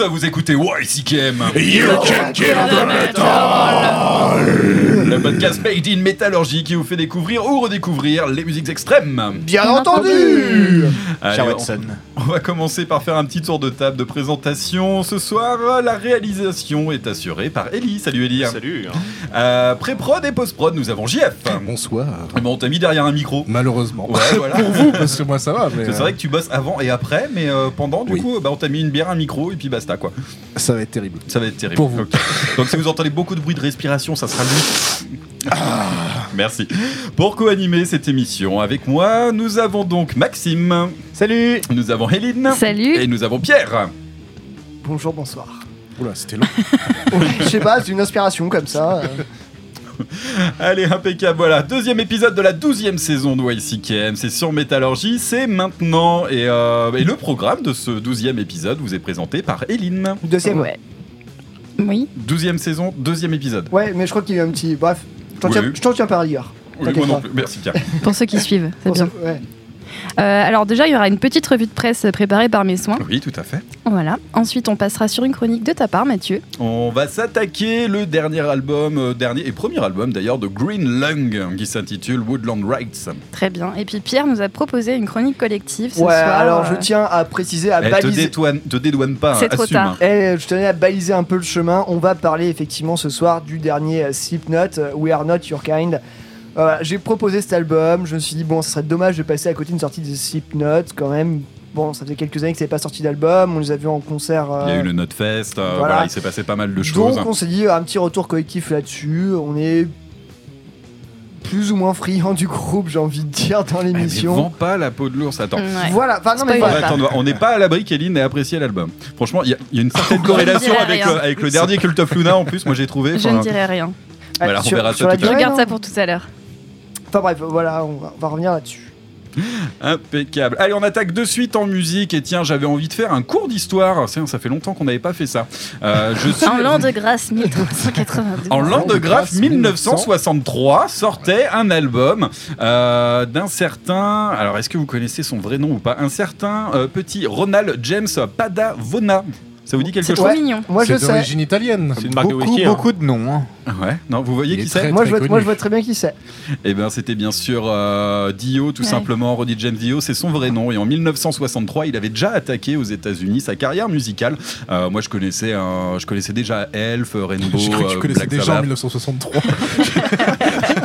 tous. Vous écoutez YCKM. You can kill the Le podcast Made in Métallurgie qui vous fait découvrir ou redécouvrir les musiques extrêmes. Bien entendu Allez, Cher on- Watson. On va commencer par faire un petit tour de table de présentation. Ce soir, la réalisation est assurée par Ellie. Salut Ellie. Salut. Euh, Pré-prod et post-prod, nous avons JF. Bonsoir. Bon, on t'a mis derrière un micro. Malheureusement. Ouais, voilà. Pour vous, parce que moi ça va, C'est vrai que tu bosses avant et après, mais euh, pendant, du Oui. coup, bah, on t'a mis une bière, un micro et puis basta quoi. euh, ça va être terrible. Ça va être terrible. Pour vous. Donc si vous entendez beaucoup de bruit de respiration, ça sera lui. Merci. Pour co-animer cette émission avec moi, nous avons donc Maxime. Salut Nous avons Héline. Salut. Et nous avons Pierre. Bonjour, bonsoir. Oula, c'était long. Je sais pas, c'est une inspiration comme ça. euh. Allez, impeccable. Voilà, deuxième épisode de la douzième saison de YCKM. C'est sur Métallurgie, c'est maintenant. Et, euh, et le programme de ce douzième épisode vous est présenté par Héline. Deuxième. Ouais. Oui. Douzième saison, deuxième épisode. Ouais, mais je crois qu'il y a un petit. Bref, je t'en Oui, tiens, par rigueur. Oui, moi non plus. Merci Pierre. Pour ceux qui suivent, c'est bien. ce- ouais. Euh, alors déjà, il y aura une petite revue de presse préparée par mes soins. Oui, tout à fait. Voilà. Ensuite, on passera sur une chronique de ta part, Mathieu. On va s'attaquer le dernier album, euh, dernier et premier album d'ailleurs de Green Lung qui s'intitule Woodland Rights. Très bien. Et puis Pierre nous a proposé une chronique collective ce Ouais, soir. alors je tiens à préciser, à te, baliser. dédouane, te dédouane pas, C'est hein, trop assume. tard. Eh, je tenais à baliser un peu le chemin. On va parler effectivement ce soir du dernier euh, Slipknot, We Are Not Your Kind. Euh, J'ai proposé cet album. Je me suis dit, bon, ça serait dommage de passer à côté d'une sortie de Slipknot quand même. Bon, ça fait quelques années que c'est pas sorti d'album. On les a vus en concert. euh, Il y a eu le Notfest, euh, Voilà. voilà. il s'est passé pas mal de choses. Donc on s'est dit un petit retour collectif là-dessus. On est plus ou moins friand du groupe, j'ai envie de dire, dans Eh, mais l'émission. vends pas la peau de l'ours, attends. ouais. Voilà, enfin non mais attends, on n'est pas à l'abri qu'Eline ait apprécié l'album. Franchement, il y, a- il y a une certaine corrélation avec, le- avec le dernier Cult of Luna en plus, moi j'ai trouvé. Je ne dirai rien. Voilà, on sur, verra ça sur tout à Je l'heure. garde ça pour tout à l'heure. Enfin bref, voilà, on va, on va revenir là-dessus. Impeccable. Allez, on attaque de suite en musique. Et tiens, j'avais envie de faire un cours d'histoire. Ça, ça fait longtemps qu'on n'avait pas fait ça. Euh, je suis... En l'an de grâce 1382. En l'an de grâce grâce 1963 sortait un album euh, d'un certain. Alors, est-ce que vous connaissez son vrai nom ou pas? Un certain euh, petit Ronald James Padavona. Ça vous dit quelque chose Ouais. mignon. Moi je C'est sais. d'origine italienne. C'est une marque de beaucoup, whisky. hein. beaucoup de noms. hein. Ouais. Non, vous voyez Il qui est c'est Moi je, vois, connu. moi je vois très bien qui c'est. Eh bien, c'était bien sûr euh, Dio, tout Ouais. simplement. Roddy James Dio, c'est son vrai nom. Et en 1963, il avait déjà attaqué aux États-Unis sa carrière musicale. Euh, moi, je connaissais, euh, je connaissais déjà Elf, Rainbow, Je crois que tu euh, connaissais Black déjà en Sabbath. 1963.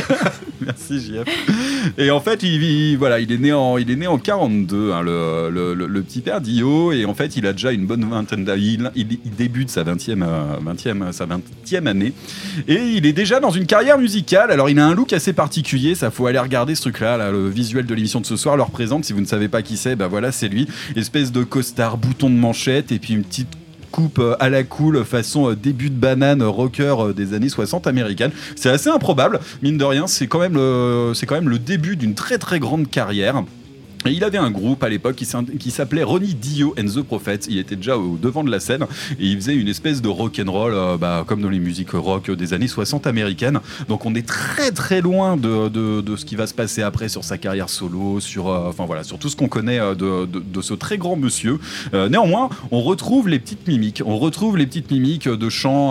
Merci JF. Et en fait, il, il- voilà, il est né en, il est né en 42, hein, le, petit père Dio, et en fait, il a déjà une bonne vingtaine d'années. Il, débute sa 20e, euh, 20e, sa 20e année, et il est déjà dans une carrière musicale. Alors, il a un look assez particulier, ça faut aller regarder ce truc-là. là, le visuel de l'émission de ce soir le représente. Si vous ne savez pas qui c'est, ben voilà, c'est lui. Espèce de costard, bouton de manchette, et puis une petite coupe euh, à la cool façon euh, début de banane rocker euh, des années 60 américaines. C'est assez improbable, mine de rien, c'est quand même le, c'est quand même le début d'une très très grande carrière. Et il avait un groupe à l'époque qui s'appelait Ronnie Dio and the Prophets. Il était déjà au devant de la scène et il faisait une espèce de rock and roll, euh, bah, comme dans les musiques rock des années 60 américaines. Donc on est très très loin de, de- de ce qui va se passer après sur sa carrière solo, sur, euh, enfin voilà, sur tout ce qu'on connaît euh, de, de- ce très grand monsieur. Néanmoins, on retrouve les petites mimiques. On retrouve les petites mimiques de chant.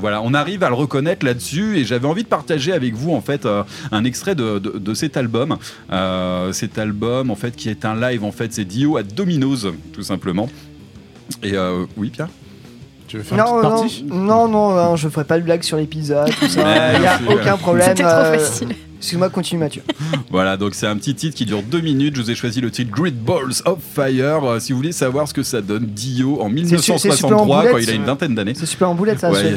voilà, on arrive à le reconnaître là-dessus. Et j'avais envie de partager avec vous en fait un extrait de, cet album. Cet album en fait qui est un live en fait, c'est Dio à Domino's tout simplement. Et euh, oui, Pierre? Tu veux faire une Non, petite non, partie? Non, non, non, je ferai pas de blague sur l'épisode, tout ça. Il n'y a aucun problème. C'était trop euh, facile. Excuse-moi, continue Mathieu. Voilà, donc c'est un petit titre qui dure deux minutes. Je vous ai choisi le titre Great Balls of Fire. Euh, si vous voulez savoir ce que ça donne, Dio en C'est su- c'est super 1963 en quand il a une vingtaine d'années. C'est super en boulette ça, Ouais.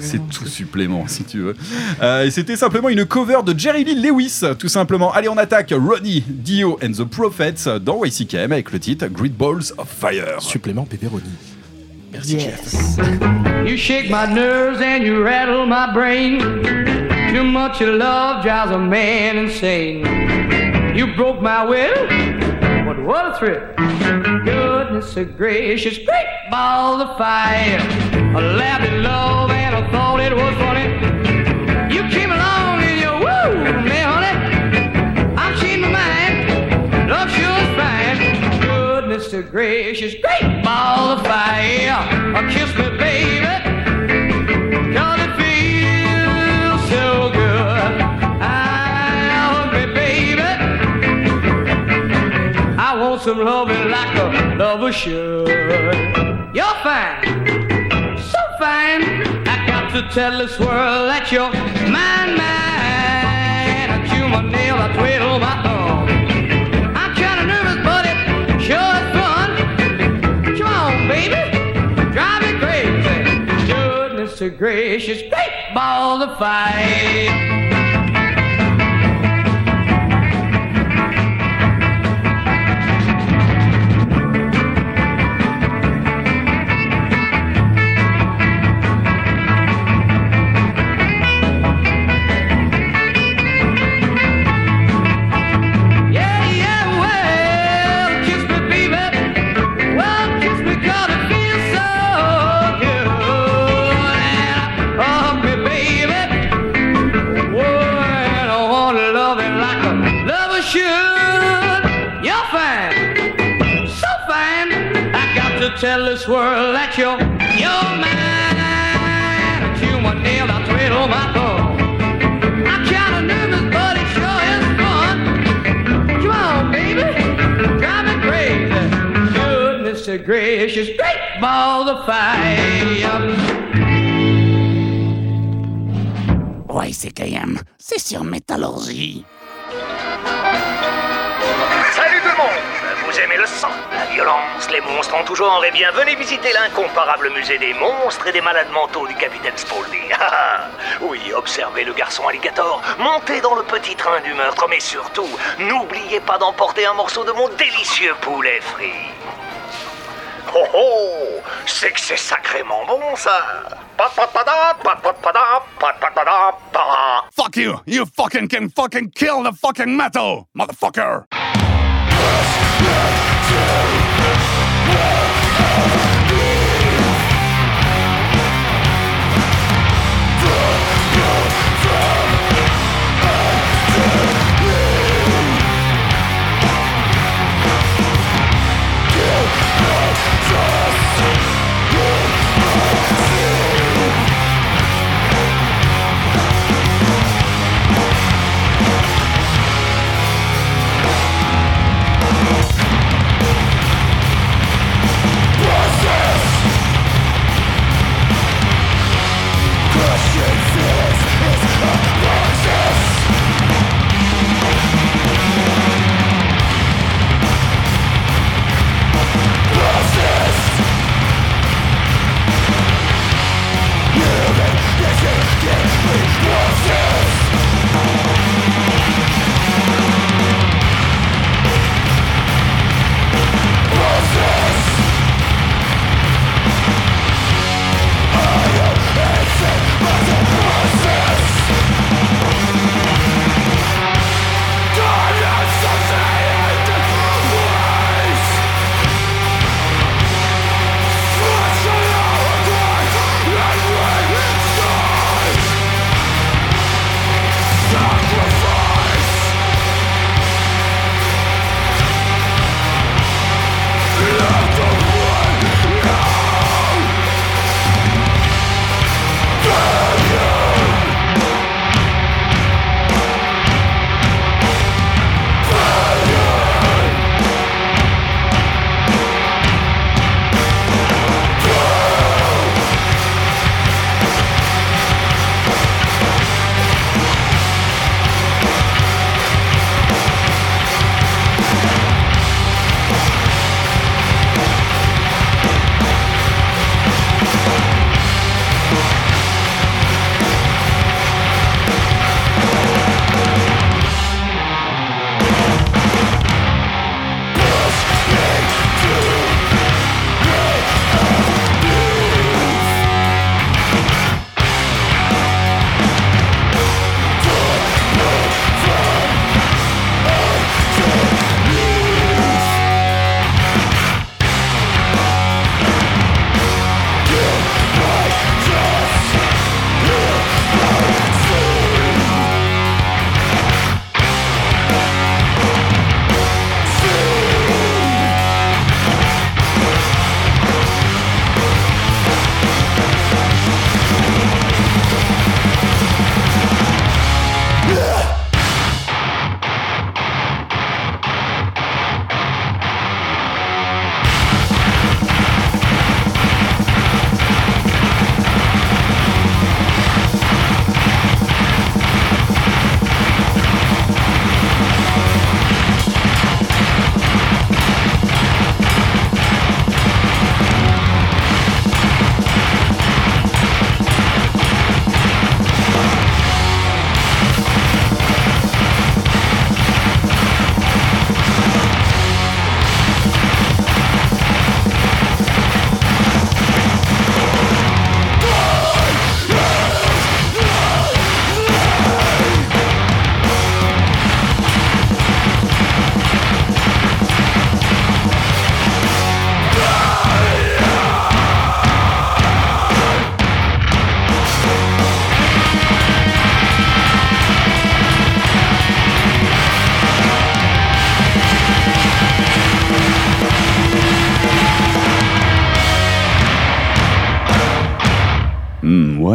C'est tout supplément, si tu veux. Euh, et c'était simplement une cover de Jerry Lee Lewis, tout simplement. Allez, on attaque Ronnie, Dio and the Prophets dans YCKM avec le titre Great Balls of Fire. Supplément pepperoni. Merci, Yes. You shake my nerves and you rattle my brain. Too much of love drives a man insane. You broke my will, but what a thrill. Goodness gracious, great balls of fire. I laughed at love and I thought it was funny. You came along and you woo me, honey. I'm changing my mind. Love sure is fine. Goodness gracious, great ball of fire. Kiss me, baby. Some loving like a lover should. You're fine, so fine. I got to tell this world that you're mine, mine. I chew my nail, I twiddle my thumb. I'm kinda nervous, but it sure is fun. Come on, baby, drive me crazy. Goodness gracious, great ball of fire. Tell this world that you're, you're mine. I chew nail, I twiddle my thumb. I'm kinda nervous, but it sure is fun. Come on, baby, drive me crazy. Goodness gracious, great ball of fire. Oh, ouais, c'est KM. C'est sur Métallurgie. Vous aimez le sang, la violence, les monstres en tout genre Eh bien, venez visiter l'incomparable musée des monstres et des malades mentaux du capitaine Spaulding. Ah, ah. oui, observez le garçon alligator, montez dans le petit train du meurtre, mais surtout, n'oubliez pas d'emporter un morceau de mon délicieux poulet frit. Oh oh C'est que c'est sacrément bon ça. Fuck you! You fucking can fucking kill the fucking metal, motherfucker!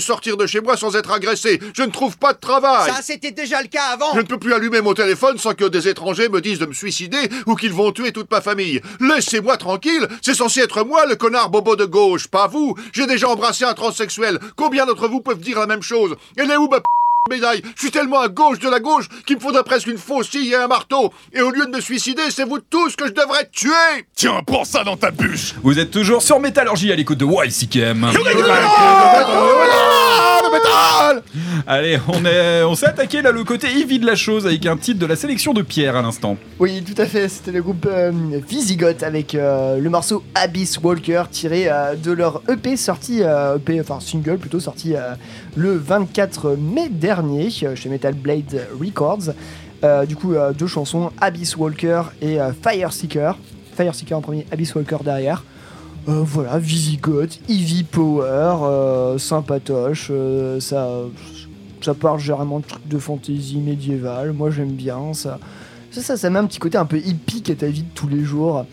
Sortir de chez moi sans être agressé, je ne trouve pas de travail. Ça, c'était déjà le cas avant. Je ne peux plus allumer mon téléphone sans que des étrangers me disent de me suicider ou qu'ils vont tuer toute ma famille. Laissez-moi tranquille, c'est censé être moi le connard bobo de gauche, pas vous. J'ai déjà embrassé un transsexuel. Combien d'entre vous peuvent dire la même chose? Elle est où ma p- médaille. Je suis tellement à gauche de la gauche qu'il me faudrait presque une faucille et un marteau. Et au lieu de me suicider, c'est vous tous que je devrais tuer. Tiens, prends ça dans ta bûche. Vous êtes toujours sur Métallurgie à l'écoute de YCKM. Allez, on est, on s'est attaqué là le côté heavy de la chose avec un titre de la sélection de Pierre à l'instant. Oui, tout à fait. C'était le groupe euh, Visigoth avec euh, le morceau Abyss Walker tiré euh, de leur EP sorti, euh, EP, enfin single plutôt sorti le 24 mai dernier chez Metal Blade Records. Du coup, deux chansons, Abyss Walker et Fire Seeker. Fire Seeker en premier, Abyss Walker derrière. Euh, voilà, Visigoth, Eevee Power, euh, sympatoche, euh, ça, ça parle généralement de trucs de fantasy médiévale. Moi j'aime bien ça. Ça, ça, ça met un petit côté un peu hippie à ta vie de tous les jours.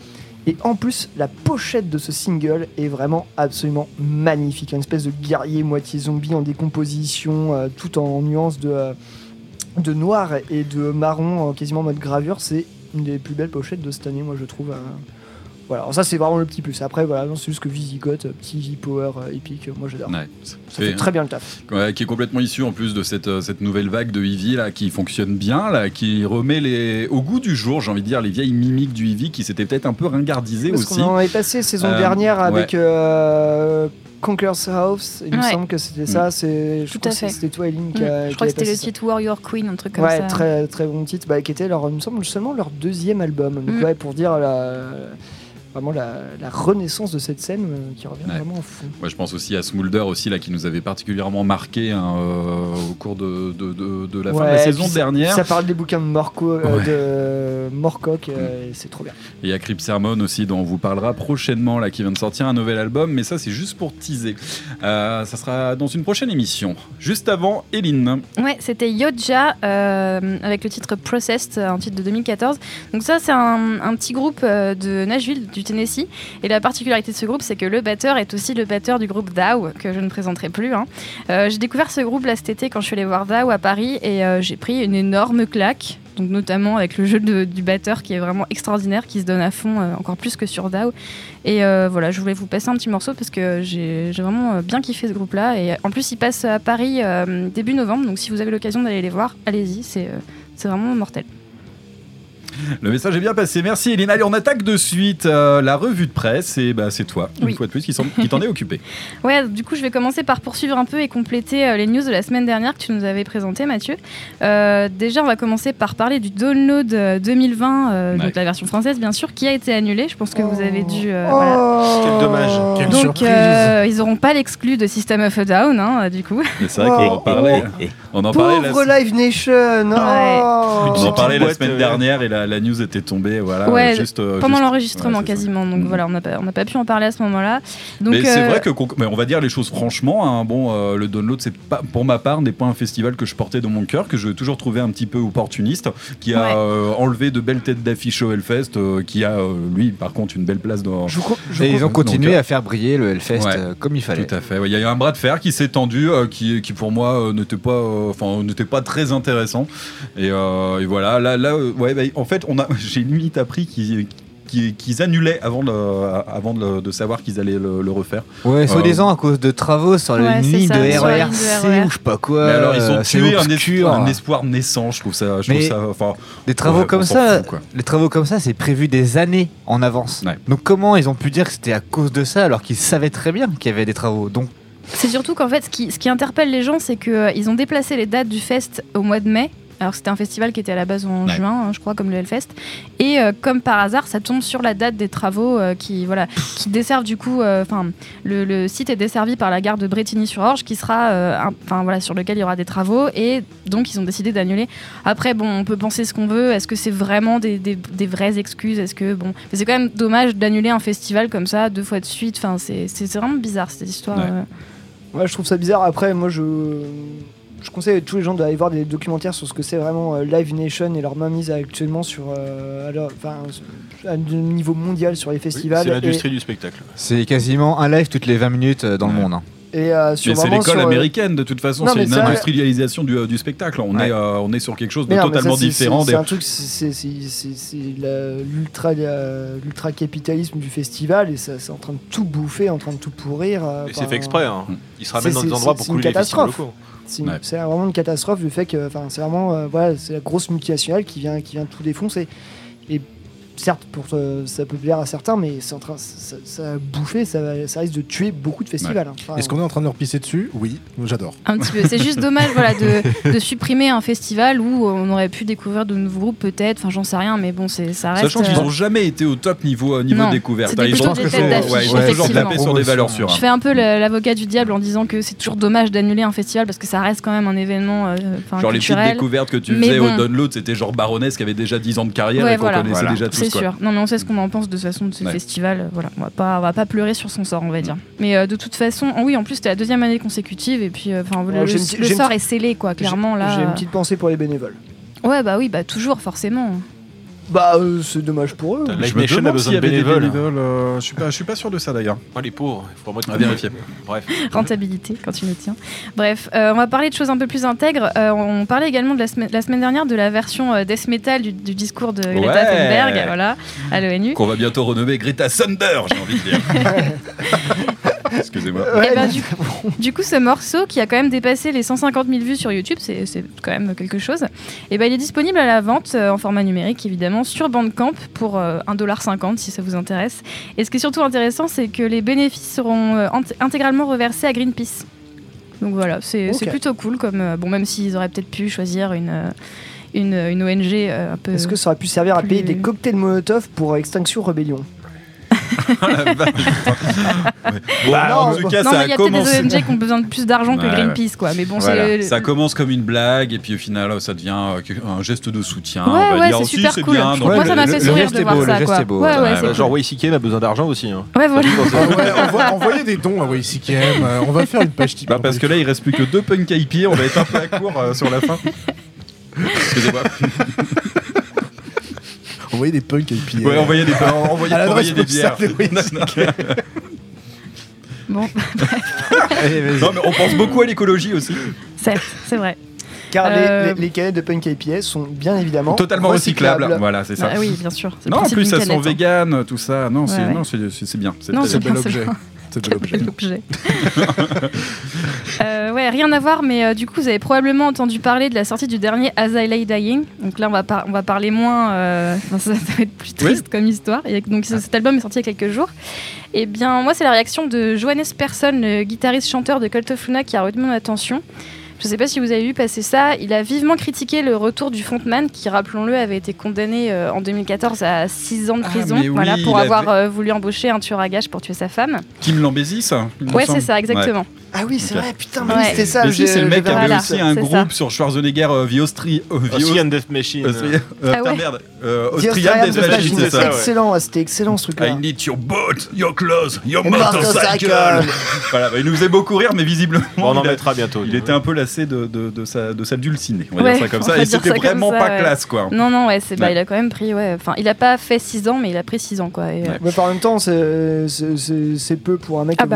Et en plus, la pochette de ce single est vraiment absolument magnifique. Une espèce de guerrier moitié zombie en décomposition, tout en nuances de, de noir et de marron, quasiment en mode gravure. C'est une des plus belles pochettes de cette année, moi je trouve. Voilà, alors ça c'est vraiment le petit plus. Après, voilà, non, c'est juste que Visigoth, euh, petit V-Power euh, épique, euh, moi j'adore. Ouais, Ça c'est- fait très bien le taf. Ouais, qui est complètement issu en plus de cette, euh, cette nouvelle vague de Eevee là, qui fonctionne bien, là, qui remet les, au goût du jour, j'ai envie de dire, les vieilles mimiques du Eevee qui s'étaient peut-être un peu ringardisées Parce aussi. qu'on en avait passé saison Euh, dernière avec ouais. euh, Conqueror's House, il me semble que c'était ça. C'est, je Tout crois à que fait. C'était toi, Eline, qui Mm. a- Je qui crois que c'était le titre Warrior Queen, un truc comme Ouais, ça. très très bon titre, bah, qui était leur, il me semble seulement leur deuxième album. Donc Mm. ouais, pour dire la, vraiment la, la renaissance de cette scène euh, qui revient Ouais. vraiment au fond. Ouais, je pense aussi à Smolder aussi là qui nous avait particulièrement marqué hein, euh, au cours de, de, de- de la fin de la saison ça- dernière. Ça parle des bouquins de Morco, euh, Ouais. de Morcock, euh, et c'est trop bien. Et il y a Crip Sermon aussi dont on vous parlera prochainement là qui vient de sortir un nouvel album, mais ça c'est juste pour teaser. Euh, ça sera dans une prochaine émission. Juste avant, Eline. Ouais, c'était Yodja euh, avec le titre Processed, un titre de 2014. Donc ça, c'est un, un petit groupe de Nashville, du Et la particularité de ce groupe, c'est que le batteur est aussi le batteur du groupe Dow, que je ne présenterai plus. hein. Euh, j'ai découvert ce groupe là cet été quand je suis allée voir Dow à Paris et euh, j'ai pris une énorme claque. Donc notamment avec le jeu du batteur qui est vraiment extraordinaire, qui se donne à fond, euh, encore plus que sur Dow. Et voilà, je voulais vous passer un petit morceau parce que j'ai vraiment bien kiffé ce groupe-là. Et en plus, ils passent à Paris début novembre, donc si vous avez l'occasion d'aller les voir, allez-y, c'est c'est vraiment mortel. Le message est bien passé. Merci Eline. Allez, on attaque de suite euh, la revue de presse et bah, c'est toi, une Oui. fois de plus, qui t'en est occupé. Ouais, du coup, je vais commencer par poursuivre un peu et compléter euh, les news de la semaine dernière que tu nous avais présentées, Mathieu. Euh, déjà, on va commencer par parler du download euh, 2020, euh, Ouais. donc la version française, bien sûr, qui a été annulée. Je pense que vous avez dû. euh, Oh. voilà. Quel dommage. Quelle Donc, surprise. euh, ils n'auront pas l'exclu de System of a Down, hein, du coup. Mais c'est vrai qu'on en Oh. parlait. On en parlait la, Pauvre Live Nation oh. on en parlait la semaine dernière et la, la news était tombée. Voilà, Ouais, juste, euh, Pendant juste- l'enregistrement, ouais, c'est ça. quasiment. Donc Mm. voilà, on n'a pas, on n'a pas pu en parler à ce moment-là. Donc, mais c'est euh, vrai que mais on va dire les choses franchement. hein, bon, euh, le download, c'est pas pour ma part n'est pas un festival que je portais dans mon cœur, que je toujours trouvé un petit peu opportuniste, qui a Ouais. euh, enlevé de belles têtes d'affiche au Hellfest, euh, qui a euh, lui par contre une belle place dans. Je je Et ils ont continué à faire briller le Hellfest Ouais. euh, comme il fallait. Tout à fait. ouais. Il y a eu un bras de fer qui s'est tendu, euh, qui, qui pour moi euh, n'était pas, euh, enfin n'était pas très intéressant. Et, euh, et voilà, là, là, ouais, bah, en fait, on a, j'ai limite appris qu'ils qu'ils- annulaient avant de, avant de, de savoir qu'ils allaient le, le refaire. Ouais, Euh, soi-disant à cause de travaux sur Ouais, ligne ça, de sur la ligne de RERC RER. ou je sais pas quoi. Mais alors ils ont euh, c'est tué un, espoir, un espoir naissant. Je trouve ça, je trouve ça, enfin, Des travaux Ouais, comme ça, fout, les travaux comme ça, c'est prévu des années en avance. Ouais. Donc comment ils ont pu dire que c'était à cause de ça alors qu'ils savaient très bien qu'il y avait des travaux? Donc C'est surtout qu'en fait, ce qui, ce qui interpelle les gens, c'est qu'ils ont déplacé les dates du fest au mois de mai. Alors que c'était un festival qui était à la base en Ouais. juin, hein, je crois, comme le Hellfest. Et euh, comme par hasard, ça tombe sur la date des travaux euh, qui, voilà, qui desservent du coup. euh, Enfin, le, le site est desservi par la gare de Bretigny-sur-Orge, qui sera, euh, enfin voilà, sur lequel il y aura des travaux. Et donc, ils ont décidé d'annuler. Après, bon, on peut penser ce qu'on veut. Est-ce que c'est vraiment des, des- des vraies excuses? Est-ce que bon, c'est quand même dommage d'annuler un festival comme ça deux fois de suite. Enfin, c'est vraiment bizarre cette histoire. Ouais. euh. Ouais, je trouve ça bizarre. Après, moi, je. Je conseille à tous les gens d'aller voir des documentaires sur ce que c'est vraiment euh, Live Nation et leur mainmise actuellement sur, euh, à, leur- enfin, à un niveau mondial sur les festivals. C'est l'industrie et, du spectacle. C'est quasiment un live toutes les 20 minutes euh, dans le monde. hein. et, euh, sur Mais c'est l'école américaine de toute façon, c'est une ça- industrialisation du, du spectacle. On, Ouais. est, euh, on est sur quelque chose de non, totalement ça, différent. C'est des- un truc, c'est- c'est c'est- c'est la- l'ultra la- l'ultra capitalisme du festival et ça- c'est en train de tout bouffer, en train de tout pourrir. euh, Et c'est fait exprès. Hein. Ils se ramènent dans des endroits pour une couler les festivals catastrophe. locaux. C'est Ouais. vraiment une catastrophe le fait que, c'est vraiment, euh, voilà, c'est la grosse multinationale qui vient, qui vient tout défoncer. Et certes, pour euh, ça peut plaire à certains, mais c'est en train, ça, ça a bouffé, ça, risque de tuer beaucoup de festivals. hein. Enfin, Est-ce qu'on est en train de leur pisser dessus? Oui, j'adore. Un petit peu. C'est juste dommage voilà, de, de supprimer un festival où on aurait pu découvrir de nouveaux groupes peut-être. Enfin, j'en sais rien, mais bon, c'est ça reste. Sachant qu'ils euh, n'ont jamais été au top niveau, euh, niveau Non, découverte. c'était Ils ont des toujours- tapé sur des valeurs sûres. Je hein. fais un peu l'avocat du diable en disant que c'est toujours dommage d'annuler un festival parce que ça reste quand même un événement euh, Genre les petites découvertes que tu faisais au download, c'était genre Baroness qui avait déjà 10 ans de carrière et qu'on connaissait déjà tous. C'est quoi. sûr. Non, mais on sait ce qu'on en pense de toute façon de ce Ouais. festival. euh, Voilà, on va pas, on va pas pleurer sur son sort, on va dire. Mais euh, de toute façon, oh oui, en plus c'était la deuxième année consécutive et puis, euh, enfin, le, Ouais, le- sort est scellé, quoi. Clairement j'ai- là. J'ai une petite pensée pour les bénévoles. Ouais, bah oui, bah toujours, forcément. Bah, euh, c'est dommage pour eux. Live Je me Nation a demande besoin s'il y de avait des bénévoles. bénévoles, euh, je suis pas, je suis pas sûr de ça d'ailleurs. Ah, les pauvres, il faut vraiment À vérifier. Bref. Rentabilité, quand tu me tiens. Bref, euh, on va parler de choses un peu plus intègres. Euh, on parlait également de la, semaine- la semaine dernière de la version euh, death metal du, du discours de Greta Ouais. Thunberg, voilà, à l'ONU. Qu'on va bientôt renommer Greta Thunder, j'ai envie de dire. Excusez-moi. Et bah, du, du coup, ce morceau qui a quand même dépassé les 150 000 vues sur YouTube, c'est quand même quelque chose. Et ben, il est disponible à la vente euh, en format numérique, évidemment, sur Bandcamp pour euh, 1,50$ si ça vous intéresse. Et ce qui est surtout intéressant, c'est que les bénéfices seront euh, int- intégralement reversés à Greenpeace. Donc voilà, c'est plutôt cool. Comme, euh, bon, même s'ils auraient peut-être pu choisir une, euh, une, une ONG euh, un peu. Est-ce que ça aurait pu servir à payer des cocktails Molotov pour Extinction Rebellion? En non, tout cas, non, ça mais a il y a commencé. des ONG qui ont besoin de plus d'argent que Ouais, Greenpeace, quoi. Mais bon, Voilà. c'est. Ça commence comme une blague et puis au final ça devient euh, un geste de soutien. on Ouais, va ouais, dire c'est aussi, super c'est cool. bien. Donc, Moi, ça euh, m'a le- fait sourire de est voir beau, le ça, geste est beau. Bah, genre Waysikem a besoin d'argent aussi. Hein. Ouais, voilà. Envoyez des dons à WCKM. euh, on va faire une page type. Bah parce que là il reste plus que deux punk pieds, on va être un peu à court sur la fin. Excusez-moi. Envoyez des punks et puis. Ouais, euh, envoyez des, envoyez, à l'adresse envoyez des bières. Bon, Allez, vas-y. Non mais on pense beaucoup à l'écologie aussi. certes, c'est vrai. Car les- Euh, les, les canettes de Punk IPS sont bien évidemment Totalement recyclables. Voilà, c'est ça. Ah oui, bien sûr. Non, en plus elles sont hein. véganes, tout ça. Non, c'est Ouais, ouais. non, c'est c'est- c'est bien. C'est Non, très C'est c'est un bel bien, c'est objet. C'est un bel objet. Quel objet. Euh, ouais, rien à voir, mais euh, du coup, vous avez probablement entendu parler de la sortie du dernier As I Lay Dying. Donc là, on va, par- on va parler moins. euh, ça, ça va être plus triste comme histoire. Et donc, ce- cet album est sorti il y a quelques jours. Et bien, moi, c'est la réaction de Johannes Persson, le guitariste-chanteur de Cult of Luna, qui a retenu mon attention. Je sais pas si vous avez vu passer ça. Il a vivement critiqué le retour du Fontman, qui, rappelons-le, avait été condamné euh, en 2014 à 6 ans de Ah, prison oui, voilà, pour avoir avait- euh, voulu embaucher un tueur à gages pour tuer sa femme. Kim me Ouais, semble. c'est ça, exactement. Ah oui, c'est vrai, putain, mais Ouais. oui, c'était ça. Mais si, c'est le mec qui avait Voilà, aussi un groupe ça. sur Schwarzenegger, euh, The Austri... The Austrian Death Machine. Euh, euh, Ah putain, ouais. merde. Euh, Austrian Death Death Machine, c'est ça. excellent, ouais, c'était excellent ce I truc-là. need your boat, your clothes, your And motorcycle. motorcycle. voilà, bah, il nous faisait beaucoup rire, mais visiblement, Bon, on en mettra bientôt. il était un peu lassé de, de, de sa, de sa dulcinée. On va Ouais, dire ça comme ça. Et c'était vraiment pas classe, quoi. Non, non, ouais, c'est, bah, Ouais. il a quand même pris, ouais. Enfin, il a pas fait 6 ans, mais il a pris 6 ans, quoi. Euh. Mais par en même temps, c'est- peu pour un mec Ah qui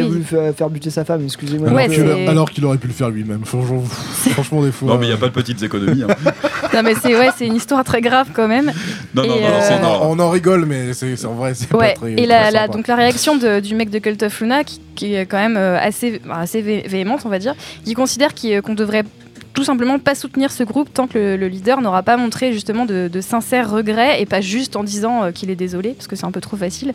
a voulu, bah faire buter sa femme, excusez-moi. Alors Ouais, que- c'est- Alors qu'il aurait pu le faire lui-même. Franchement, franchement, des fois. Non, mais il n'y a pas de petites économies. hein. Non, mais c'est, ouais, c'est une histoire très grave quand même. Non, non, Et, non, euh, c'est on, en, non. on en rigole, mais c'est c'est- en vrai, c'est Ouais, pas très. et la, très la- sympa. donc la réaction de- du mec de Cult of Luna, qui, qui est quand même euh, assez, bah, assez vé- véhémente, on va dire, qui considère qu'il- qu'on devrait tout simplement pas soutenir ce groupe tant que le, le leader n'aura pas montré justement de, de sincères regrets et pas juste en disant euh, qu'il est désolé parce que c'est un peu trop facile.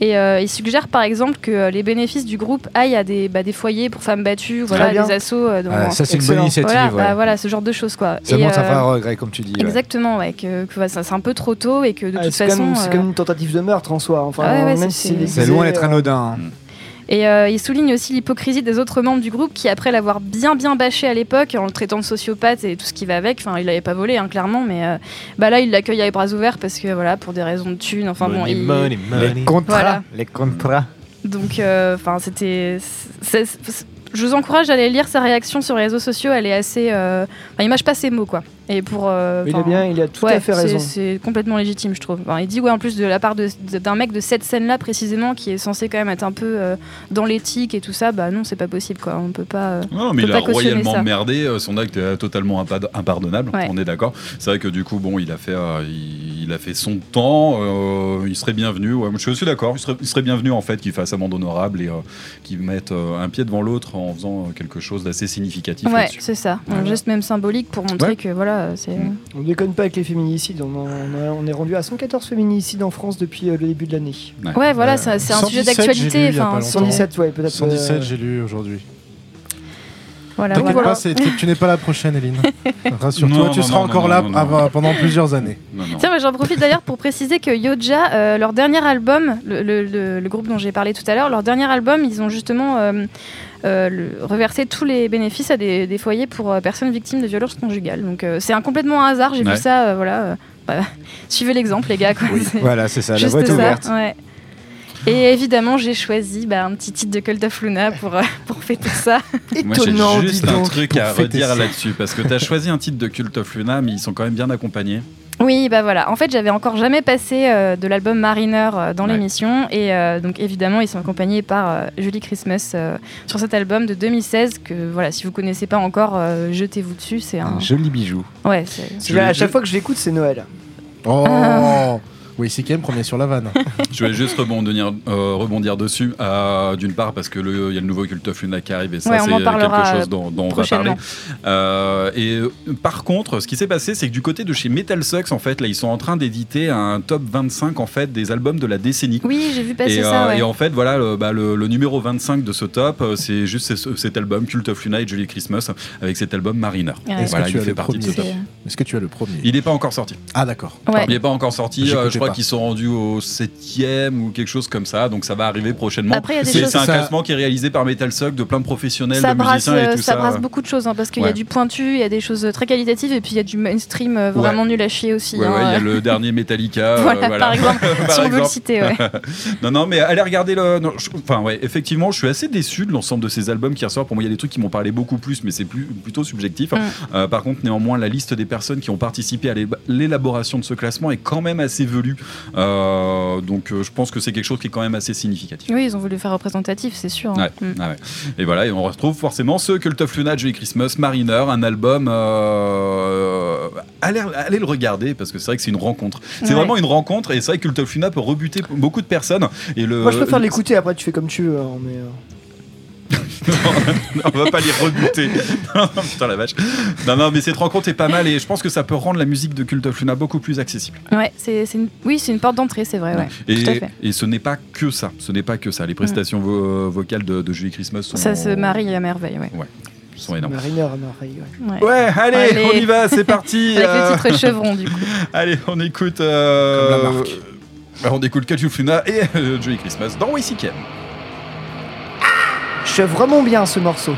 Et euh, il suggère par exemple que euh, les bénéfices du groupe aillent à des, bah, des foyers pour femmes battues, voilà, des assos. euh, dans- Ah, ça, c'est une bonne initiative. voilà, ouais. bah, voilà, ce genre de choses quoi. Ça Et, montre un vrai regret, comme tu dis. Exactement, ouais, que, que, ça, c'est un peu trop tôt et que de Ah, toute c'est façon. comme, c'est euh, comme une tentative de meurtre en soi. Enfin, Ah ouais, ouais, même c'est- si c'est- loin d'être anodin. hein. Et euh, il souligne aussi l'hypocrisie des autres membres du groupe qui, après l'avoir bien bien bâché à l'époque, en le traitant de sociopathe et tout ce qui va avec, enfin il l'avait pas volé hein, clairement, mais euh, bah là il l'accueille à les bras ouverts parce que voilà pour des raisons de thunes, enfin bon, money, il- money, money. Les contrats. Voilà. Les contrats. donc euh, enfin c'était, je vous encourage à aller lire sa réaction sur les réseaux sociaux. Elle est assez. euh, enfin, il mâche pas ses mots, quoi. Et pour. euh, Il a enfin, bien, il a tout ouais, à fait c'est- raison. C'est complètement légitime, je trouve. Enfin, il dit, ouais, en plus de la part d'un mec de cette scène-là, précisément, qui est censé quand même être un peu euh, dans l'éthique et tout ça, bah non, c'est pas possible, quoi. On peut pas. euh, Non, on mais il a royalement ça. merdé. euh, Son acte est totalement impa- impardonnable. Ouais. On est d'accord. C'est vrai que du coup, bon, il a fait, euh, il, il a fait son temps. euh, il serait bienvenu. Ouais, je suis d'accord. Il serait, il serait bienvenu en fait qu'il fasse amende honorable et euh, qu'il mette euh, un pied devant l'autre en faisant quelque chose d'assez significatif. Ouais, c'est ça. Un geste même symbolique pour montrer Ouais. que voilà, c'est. On déconne pas avec les féminicides. On, en- on a- on est rendu à 114 féminicides en France depuis euh, le début de l'année. Ouais, voilà, c'est un sujet 117, d'actualité. j'ai lu il y a Enfin, pas c'est- longtemps. 117, ouais, peut-être. 117, euh, j'ai lu aujourd'hui. Voilà, T'inquiète voilà. pas, c'est- tu tu n'es pas la prochaine, Eline. Rassure-toi, Non, tu non, seras non, encore non, là non, non. avant- pendant plusieurs années. Non, non. Tiens, moi, j'en profite d'ailleurs pour préciser que Yoja, euh, leur dernier album, le, le- le- le groupe dont j'ai parlé tout à l'heure, leur dernier album, ils ont justement euh, euh, le- reversé tous les bénéfices à des, des foyers pour euh, personnes victimes de violences conjugales. Donc euh, c'est un complètement un hasard, j'ai Ouais. vu ça, euh, voilà. euh, bah, suivez l'exemple, les gars. Quoi. C'est Voilà, c'est ça, la juste voie est ça, ouverte. ouais. Et évidemment, j'ai choisi bah, un petit titre de Cult of Luna pour, euh, pour fêter ça. Moi, j'ai Étonnant, juste dis un donc. truc à redire là-dessus parce que tu as choisi un titre de Cult of Luna, mais ils sont quand même bien accompagnés. Oui, bah voilà. En fait, j'avais encore jamais passé euh, de l'album Mariner euh, dans Ouais. l'émission. Et euh, donc, évidemment, ils sont accompagnés par euh, Julie Christmas euh, sur cet album de 2016. Que voilà, si vous connaissez pas encore, euh, jetez-vous dessus. C'est un. Un joli bijou. Ouais, c'est. À chaque fois que je l'écoute, c'est Noël. Oh. Oui, c'est quand même premier sur la vanne. Je vais juste rebondir, euh, rebondir dessus. euh, D'une part, parce que il y a le nouveau Cult of Luna qui arrive et ça, Ouais, c'est parlera, quelque chose euh, dont, dont on va parler. Euh, et euh, par contre, ce qui s'est passé, c'est que du côté de chez Metal Sucks, en fait, là, ils sont en train d'éditer un top 25 en fait des albums de la décennie. Oui, j'ai vu passer Et, ça. euh, ouais. et en fait, voilà, le, bah, le- le numéro 25 de ce top, euh, c'est juste ce- cet album Cult of Luna et Jolie Christmas avec cet album Mariner. Ouais. Est-ce Voilà, que il tu as fait le partie de ce premier top. Est-ce que tu as le premier Il n'est pas encore sorti. Ah, d'accord. Ouais. Il n'est pas encore sorti. Euh, je crois qu'ils sont rendus au 7ème ou quelque chose comme ça. Donc ça va arriver prochainement. C'est un Ça- classement qui est réalisé par Metal Suck de plein de professionnels, ça de brasse, musiciens et euh, tout ça ça. brasse beaucoup de choses hein, parce qu'il y Ouais. a du pointu, il y a des choses très qualitatives et puis il y a du mainstream euh, vraiment nul à chier aussi. Ouais, hein. ouais, il y a le dernier Metallica. euh, Voilà, par exemple, Par si on veut le citer, ouais. non, non, mais allez regarder le. non, je- Enfin, ouais, effectivement, je suis assez déçu de l'ensemble de ces albums qui ressortent. Pour moi, il y a des trucs qui m'ont parlé beaucoup plus, mais c'est plus, plutôt subjectif. Mm. Euh, par contre, néanmoins, la liste des personnes qui ont participé à l'éla- l'élaboration de ce classement est quand même assez velue. Euh, donc, euh, je pense que c'est quelque chose qui est quand même assez significatif. Oui, ils ont voulu faire représentatif, c'est sûr. hein. Ouais, Mm. ah ouais. Et voilà, et on retrouve forcément ce Cult of Luna, Joy Christmas, Mariner, un album. euh, allez, allez le regarder parce que c'est vrai que c'est une rencontre. C'est Ouais. vraiment une rencontre et c'est vrai que Cult of Luna peut rebuter beaucoup de personnes. Et le, Moi, je préfère l'écouter. Après, tu fais comme tu veux. hein, mais, euh, on va pas les rebuter. Non, non, Putain la vache. Non, non, mais cette rencontre est pas mal et je pense que ça peut rendre la musique de Cult of Luna beaucoup plus accessible. Ouais, c'est une... oui, c'est une porte d'entrée, c'est vrai. Ouais. Et, Tout à fait. et ce n'est pas que ça. Ce n'est pas que ça. Les prestations vo- vocales de, de Julie Christmas sont, Ça se marie à merveille, ouais. Ouais, sont énormes. Mariner à merveille. ouais. Ouais. Ouais, allez, Allez. on y va, c'est parti. Avec euh, le titre chevron, du coup. Allez, on écoute. euh, Comme la marque. euh, on écoute Cult of Luna et euh, Joy Christmas dans WCKM. Vraiment bien ce morceau.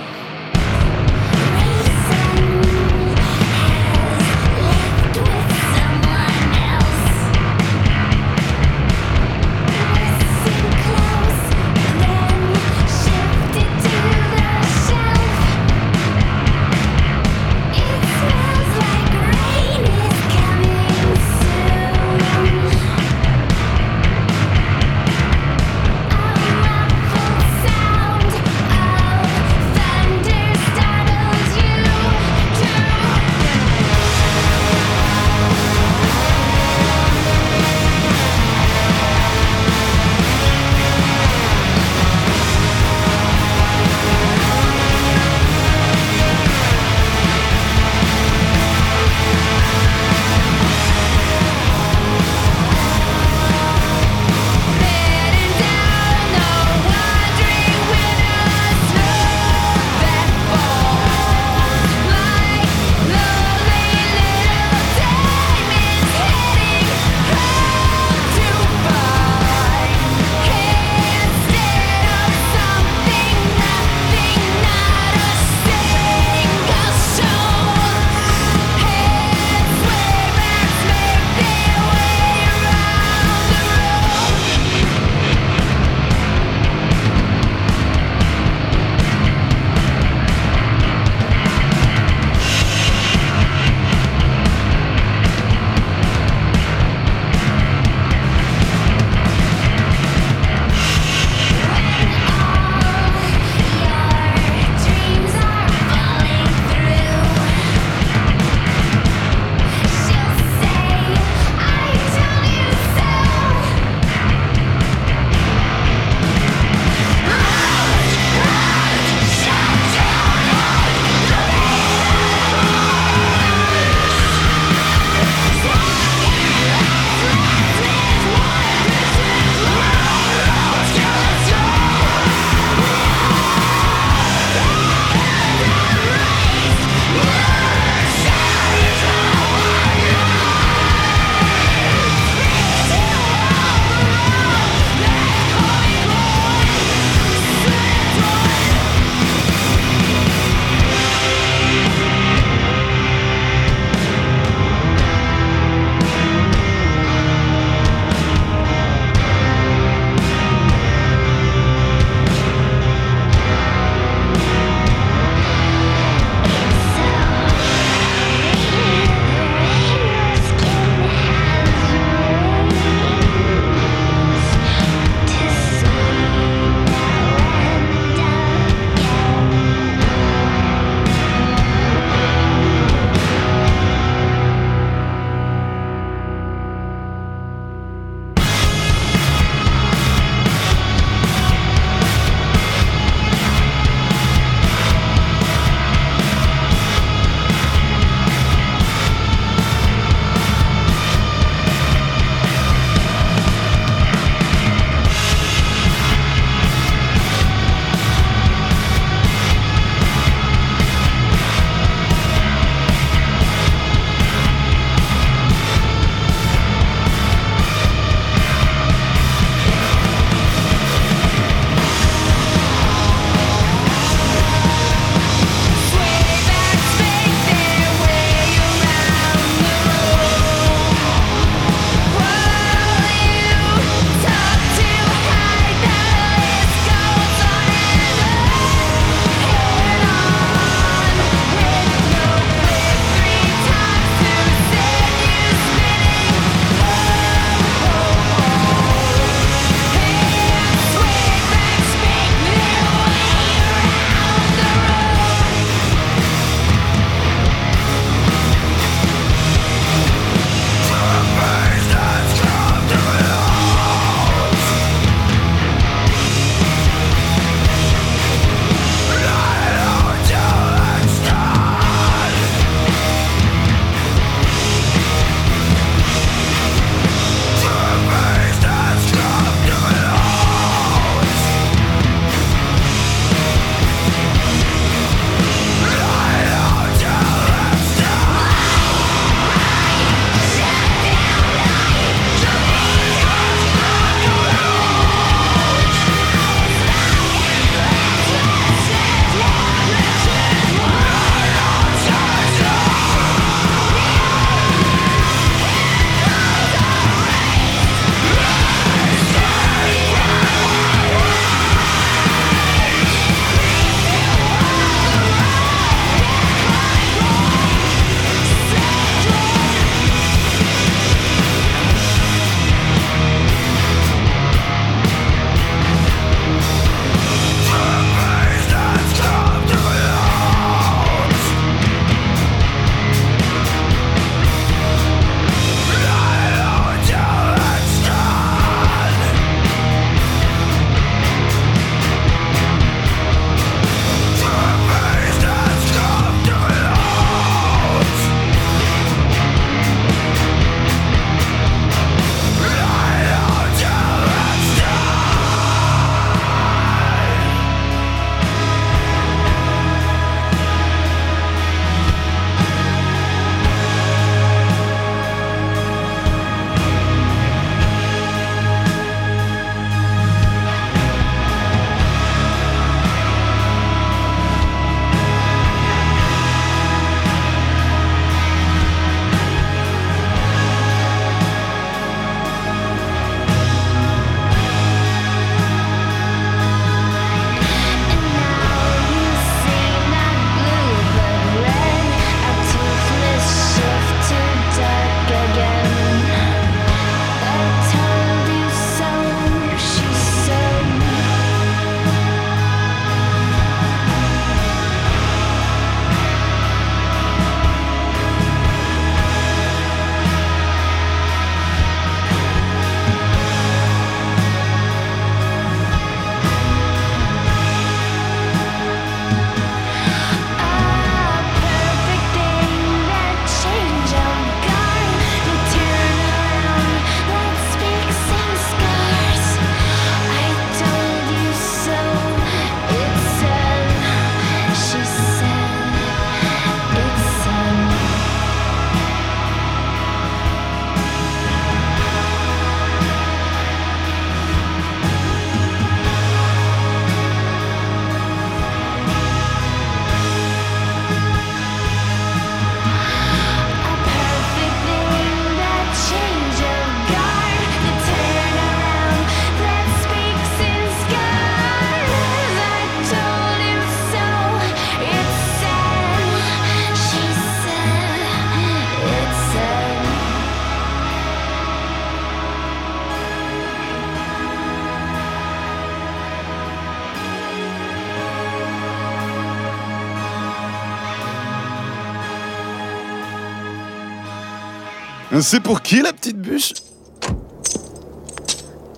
C'est pour qui la petite bûche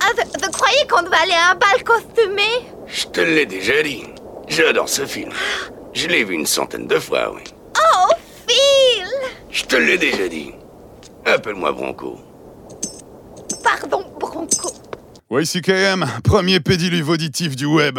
Ah, vous, vous croyez qu'on doit aller à un bal costumé Je te l'ai déjà dit. J'adore ce film. Je l'ai vu une centaine de fois, oui. Oh, Phil Je te l'ai déjà dit. Appelle-moi Bronco. Pardon, Bronco. YCKM, premier pédiluve auditif du web.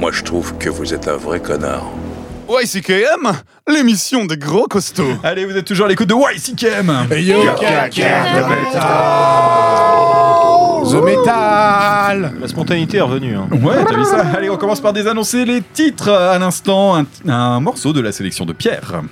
Moi, je trouve que vous êtes un vrai connard. YCKM, l'émission des gros costauds. Allez, vous êtes toujours à l'écoute de YCKM. Yo, The Metal La spontanéité est revenue. hein. Ouais, t'as vu ça? Allez, on commence par désannoncer les titres à l'instant. Un, un morceau de la sélection de Pierre.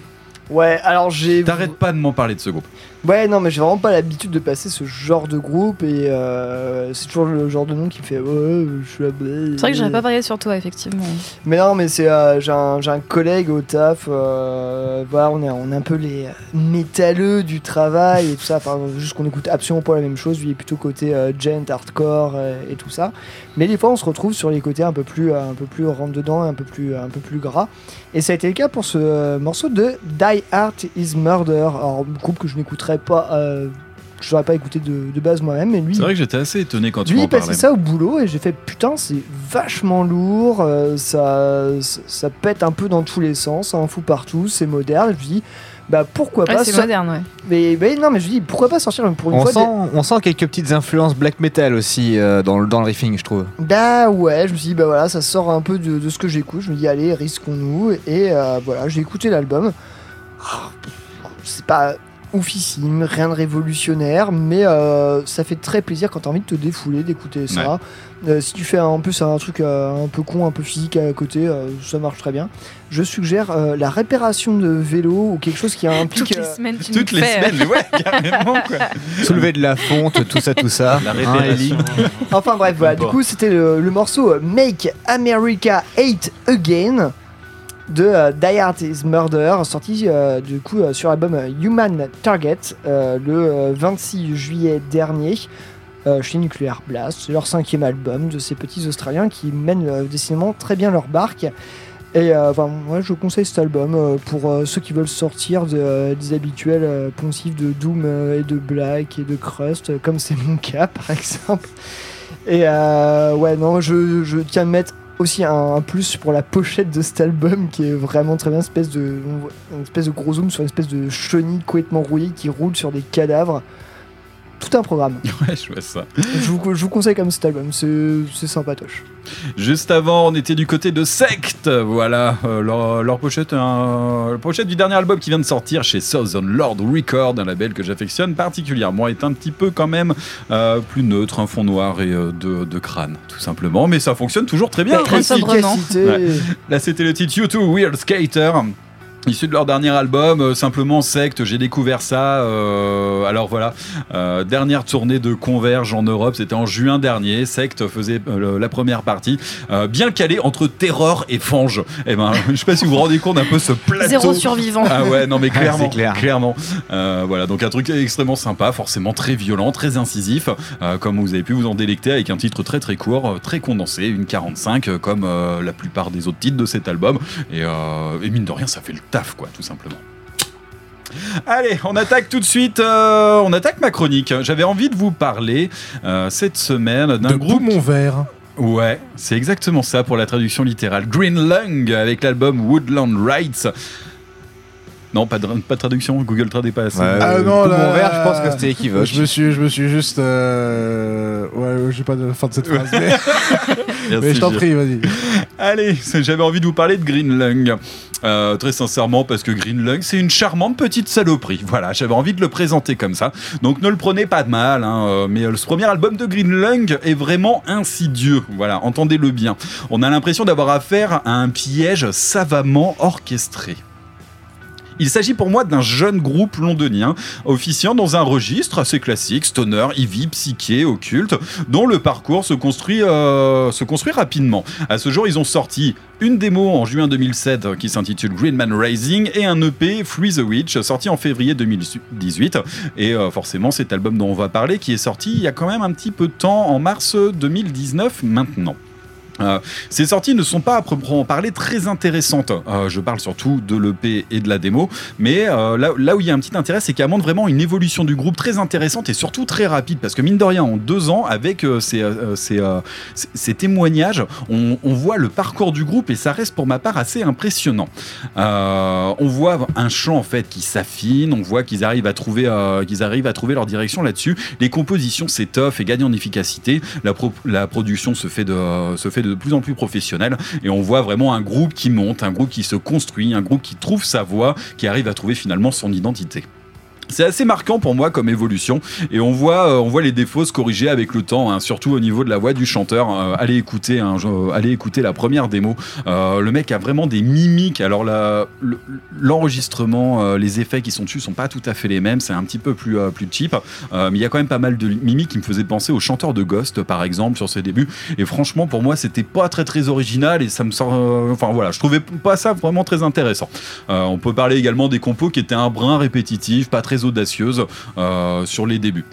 Ouais, alors j'ai. T'arrêtes pas de m'en parler de ce groupe. Ouais, non, mais j'ai vraiment pas l'habitude de passer ce genre de groupe et euh, c'est toujours le genre de nom qui me fait ouais, je suis là. C'est vrai que j'aurais pas parié sur toi, effectivement. Mais non, mais c'est euh, j'ai un, j'ai un collègue au taf. euh, voilà, on est, on est un peu les métalleux du travail et tout ça. Enfin, juste qu'on écoute absolument pas la même chose. Lui est plutôt côté gent, hardcore et tout ça. Mais des fois, on se retrouve sur les côtés un peu plus, un peu plus rentre dedans, un peu plus, un peu plus gras. Et ça a été le cas pour ce morceau de Die Art Is Murder. Alors, groupe que je pas. euh, je n'aurais pas écouté de, de base moi-même, mais lui, C'est vrai que j'étais assez étonné quand tu lui, il passait ça au boulot et j'ai fait putain, c'est vachement lourd, euh, ça, ça, ça pète un peu dans tous les sens, ça en fout partout, c'est moderne. Je me dis, bah pourquoi Ouais, pas. c'est so- moderne, ouais. Mais, mais non, mais je dis, pourquoi pas sortir pour une On fois sent, des- on sent quelques petites influences black metal aussi euh, dans, le- dans le riffing, je trouve. Bah ouais, je me suis dit, bah voilà, ça sort un peu de, de ce que j'écoute. Je me dis, allez, risquons-nous. Et euh, voilà, j'ai écouté l'album. Ah, C'est pas oufissime, rien de révolutionnaire, mais euh, ça fait très plaisir quand t'as envie de te défouler, d'écouter ça. Euh, si tu fais en plus un truc euh, un peu con, un peu physique à côté, euh, ça marche très bien. Je suggère euh, la réparation de vélo ou quelque chose qui implique. Toutes les semaines, tu Toutes les fais, semaines, ouais, carrément quoi. Soulever de la fonte, tout ça, tout ça. La Hein, révélation. Enfin bref, voilà, du coup c'était le, le morceau Make America Hate Again de euh, Die Hard is Murder, sorti euh, du coup euh, sur l'album euh, Human Target le euh, 26 juillet dernier chez Nuclear Blast. C'est leur cinquième album de ces petits Australiens qui mènent décidément très bien leur barque. Et enfin, moi je conseille cet album pour ceux qui veulent sortir de, des habituels poncifs de Doom et de Black et de Crust, comme c'est mon cas par exemple. Et ouais, non, je, je tiens à mettre aussi un, plus pour la pochette de cet album qui est vraiment très bien, une espèce de, espèce de gros zoom sur une espèce de chenille complètement rouillée qui roule sur des cadavres. Tout un programme. Ouais, je vois ça. je, vous, je vous conseille comme cet album, c'est c'est sympatoche. Juste avant, on était du côté de Sect. Voilà, euh, leur, leur pochette, la pochette du dernier album qui vient de sortir chez Southern Lord Record, un label que j'affectionne particulièrement, est un petit peu quand même euh, plus neutre, un fond noir et euh, de, de crâne, tout simplement. Mais ça fonctionne toujours très bien. Très. Ouais. Là, c'était le titre U2 Weird Skater. Issu de leur dernier album, euh, simplement Sect, j'ai découvert ça. euh, alors voilà, euh, dernière tournée de Converge en Europe, c'était en juin dernier. Sect faisait euh, le- la première partie, euh, bien calée entre Terror et Fange. Et ben, je sais pas si vous vous rendez compte un peu ce plateau. Zéro survivant. Ah ouais, non mais Ah, clairement, c'est clair. clairement. Euh, voilà, donc un truc extrêmement sympa, forcément très violent, très incisif, euh, comme vous avez pu vous en délecter avec un titre très très court, euh, très condensé, une 45, euh, comme euh, la plupart des autres titres de cet album. Et, euh, et mine de rien, ça fait le taf, quoi, tout simplement. Allez, on attaque tout de suite. euh, on attaque ma chronique. J'avais envie de vous parler euh, cette semaine d'un groupe. mon verre. Ouais, c'est exactement ça pour la traduction littérale. Green Lung avec l'album Woodland Rights. Non, pas de, pas de traduction, Google Trad est pas assez. Ouais, Ah Euh, non, là, mon verre, je pense que c'était équivoque. Je me suis, je me suis juste. euh, Ouais, j'ai pas de la fin de cette phrase. Mais, Merci, mais je t'en prie, vas-y. Allez, j'avais envie de vous parler de Green Lung. Euh, très sincèrement, parce que Green Lung, c'est une charmante petite saloperie. Voilà, j'avais envie de le présenter comme ça. Donc ne le prenez pas de mal, hein, euh, mais ce premier album de Green Lung est vraiment insidieux. Voilà, entendez-le bien. On a l'impression d'avoir affaire à un piège savamment orchestré. Il s'agit pour moi d'un jeune groupe londonien officiant dans un registre assez classique, stoner, heavy, psyché, occulte, dont le parcours se construit, euh, se construit rapidement. À ce jour, ils ont sorti une démo en juin 2007 euh, qui s'intitule Green Man Rising et un EP Free the Witch sorti en février 2018. Et euh, forcément, cet album dont on va parler qui est sorti il y a quand même un petit peu de temps, en mars 2019 maintenant. Euh, ces sorties ne sont pas à proprement parler très intéressantes. Euh, je parle surtout de l'EP et de la démo, mais euh, là, où il y a un petit intérêt, c'est qu'elle montre vraiment une évolution du groupe très intéressante et surtout très rapide, parce que mine de rien, en deux ans, avec ces, témoignages, on, voit le parcours du groupe et ça reste pour ma part assez impressionnant. On voit un chant en fait qui s'affine, on voit qu'ils arrivent à trouver, arrivent à trouver leur direction là-dessus. Les compositions s'étoffent et gagnent en efficacité. La production se fait de, se fait de plus en plus professionnelle et on voit vraiment un groupe qui monte, un groupe qui se construit, un groupe qui trouve sa voie, qui arrive à trouver finalement son identité. C'est assez marquant pour moi comme évolution et on voit, euh, on voit les défauts se corriger avec le temps, hein, surtout au niveau de la voix du chanteur. Euh, allez écouter, allez écouter la première démo. Euh, le mec a vraiment des mimiques. Alors l'enregistrement, les effets qui sont dessus sont pas tout à fait les mêmes. C'est un petit peu plus plus cheap, mais il y a quand même pas mal de mimiques qui me faisaient penser au chanteur de Ghost par exemple sur ses débuts. Et franchement pour moi c'était pas très très original et ça me sort. enfin voilà, je trouvais pas ça vraiment très intéressant. On peut parler également des compos qui étaient un brin répétitif, pas très audacieuse euh, sur les débuts.